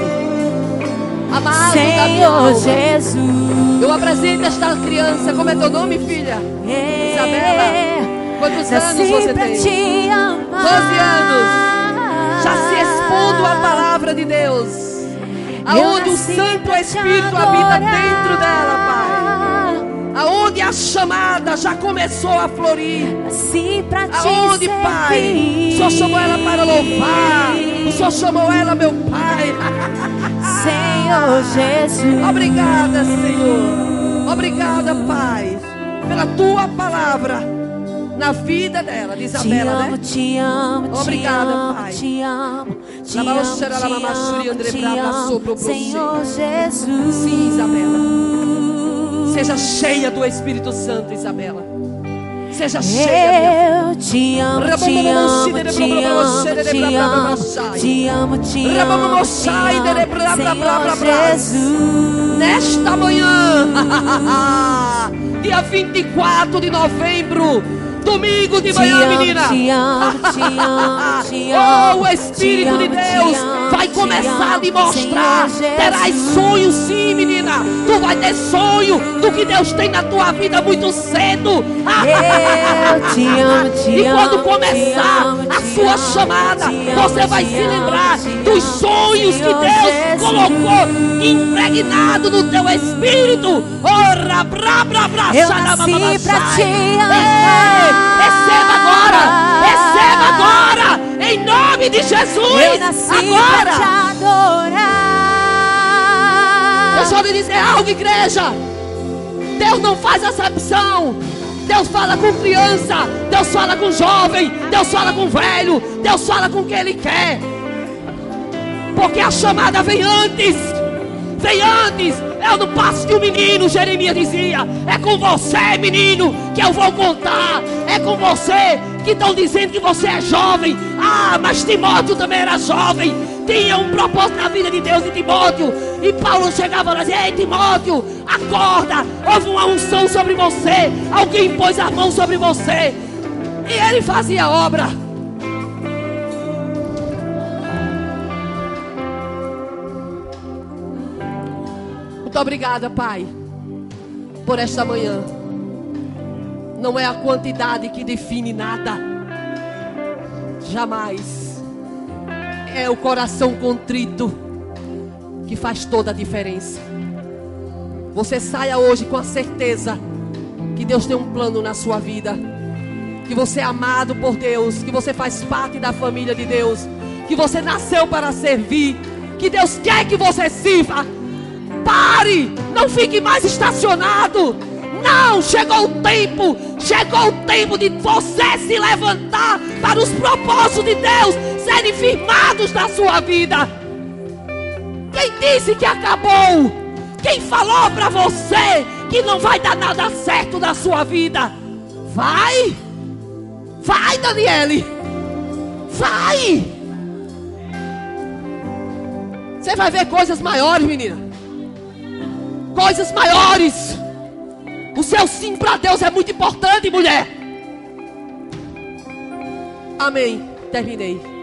amado Senhor Jesus. eu apresento esta criança. Como é teu nome, filha? Isabela, quantos anos você tem? te amar. 12 anos. Já se expondo à palavra de Deus. Aonde o Santo Espírito habita dentro dela, Pai. Aonde a chamada já começou a florir. Aonde, Pai? O Senhor chamou ela para louvar. O Senhor chamou ela, meu Pai. Senhor Jesus. Obrigada, Senhor. Obrigada, Pai, pela tua palavra na vida dela, de Isabela, amo, né? te amo, te Obrigada, amo, Pai. te amo, te amo, te amo, te amo, Senhor Jesus. Sim, Isabela. Seja cheia do Espírito Santo, Isabela. Seja cheia, Eu te amo, te amo, te amo, te amo, te amo, te amo, Senhor Jesus. Nesta manhã, dia 24 de novembro, domingo de manhã, menina. te amo, te amo, te Oh, o Espírito de Deus começar a lhe mostrar. Terás Jesus. sonho, sim, menina. Tu vai ter sonho do que Deus tem na tua vida muito cedo. Eu te amo, te E quando começar amo, a sua amo, chamada, você vai se lembrar dos sonhos que Deus colocou impregnado no teu espírito. Ora, bra, bra, bra, Eu nasci pra te amar. Receba agora, receba agora, em nome de Jesus. Eu nasci pra te agora. adorar. Deixa eu lhe dizer algo, igreja. Deus não faz acepção. Deus fala com criança, Deus fala com jovem, Deus fala com velho, Deus fala com quem Ele quer. Porque a chamada vem antes. Vem antes. Eu não passo de um menino, Jeremias dizia. É com você, menino, que eu vou contar. É com você que estão dizendo que você é jovem. Ah, mas Timóteo também era jovem. Tinha um propósito na vida de Deus em Timóteo. E Paulo chegava lá e dizia: Ei, Timóteo, acorda. Houve uma unção sobre você. Alguém pôs a mão sobre você. E ele fazia obra. Muito obrigada, Pai, por esta manhã. Não é a quantidade que define nada. Jamais. É o coração contrito que faz toda a diferença. Você saia hoje com a certeza que Deus tem um plano na sua vida. Que você é amado por Deus, que você faz parte da família de Deus, que você nasceu para servir, que Deus quer que você sirva. Pare! Não fique mais estacionado! Não! Chegou o tempo! Chegou o tempo de você se levantar para os propósitos de Deus serem firmados na sua vida. Quem disse que acabou? Quem falou para você que não vai dar nada certo na sua vida? Vai! Vai, Daniele! Vai! Você vai ver coisas maiores, menina coisas maiores. O seu sim para Deus é muito importante, mulher. Amém. Terminei.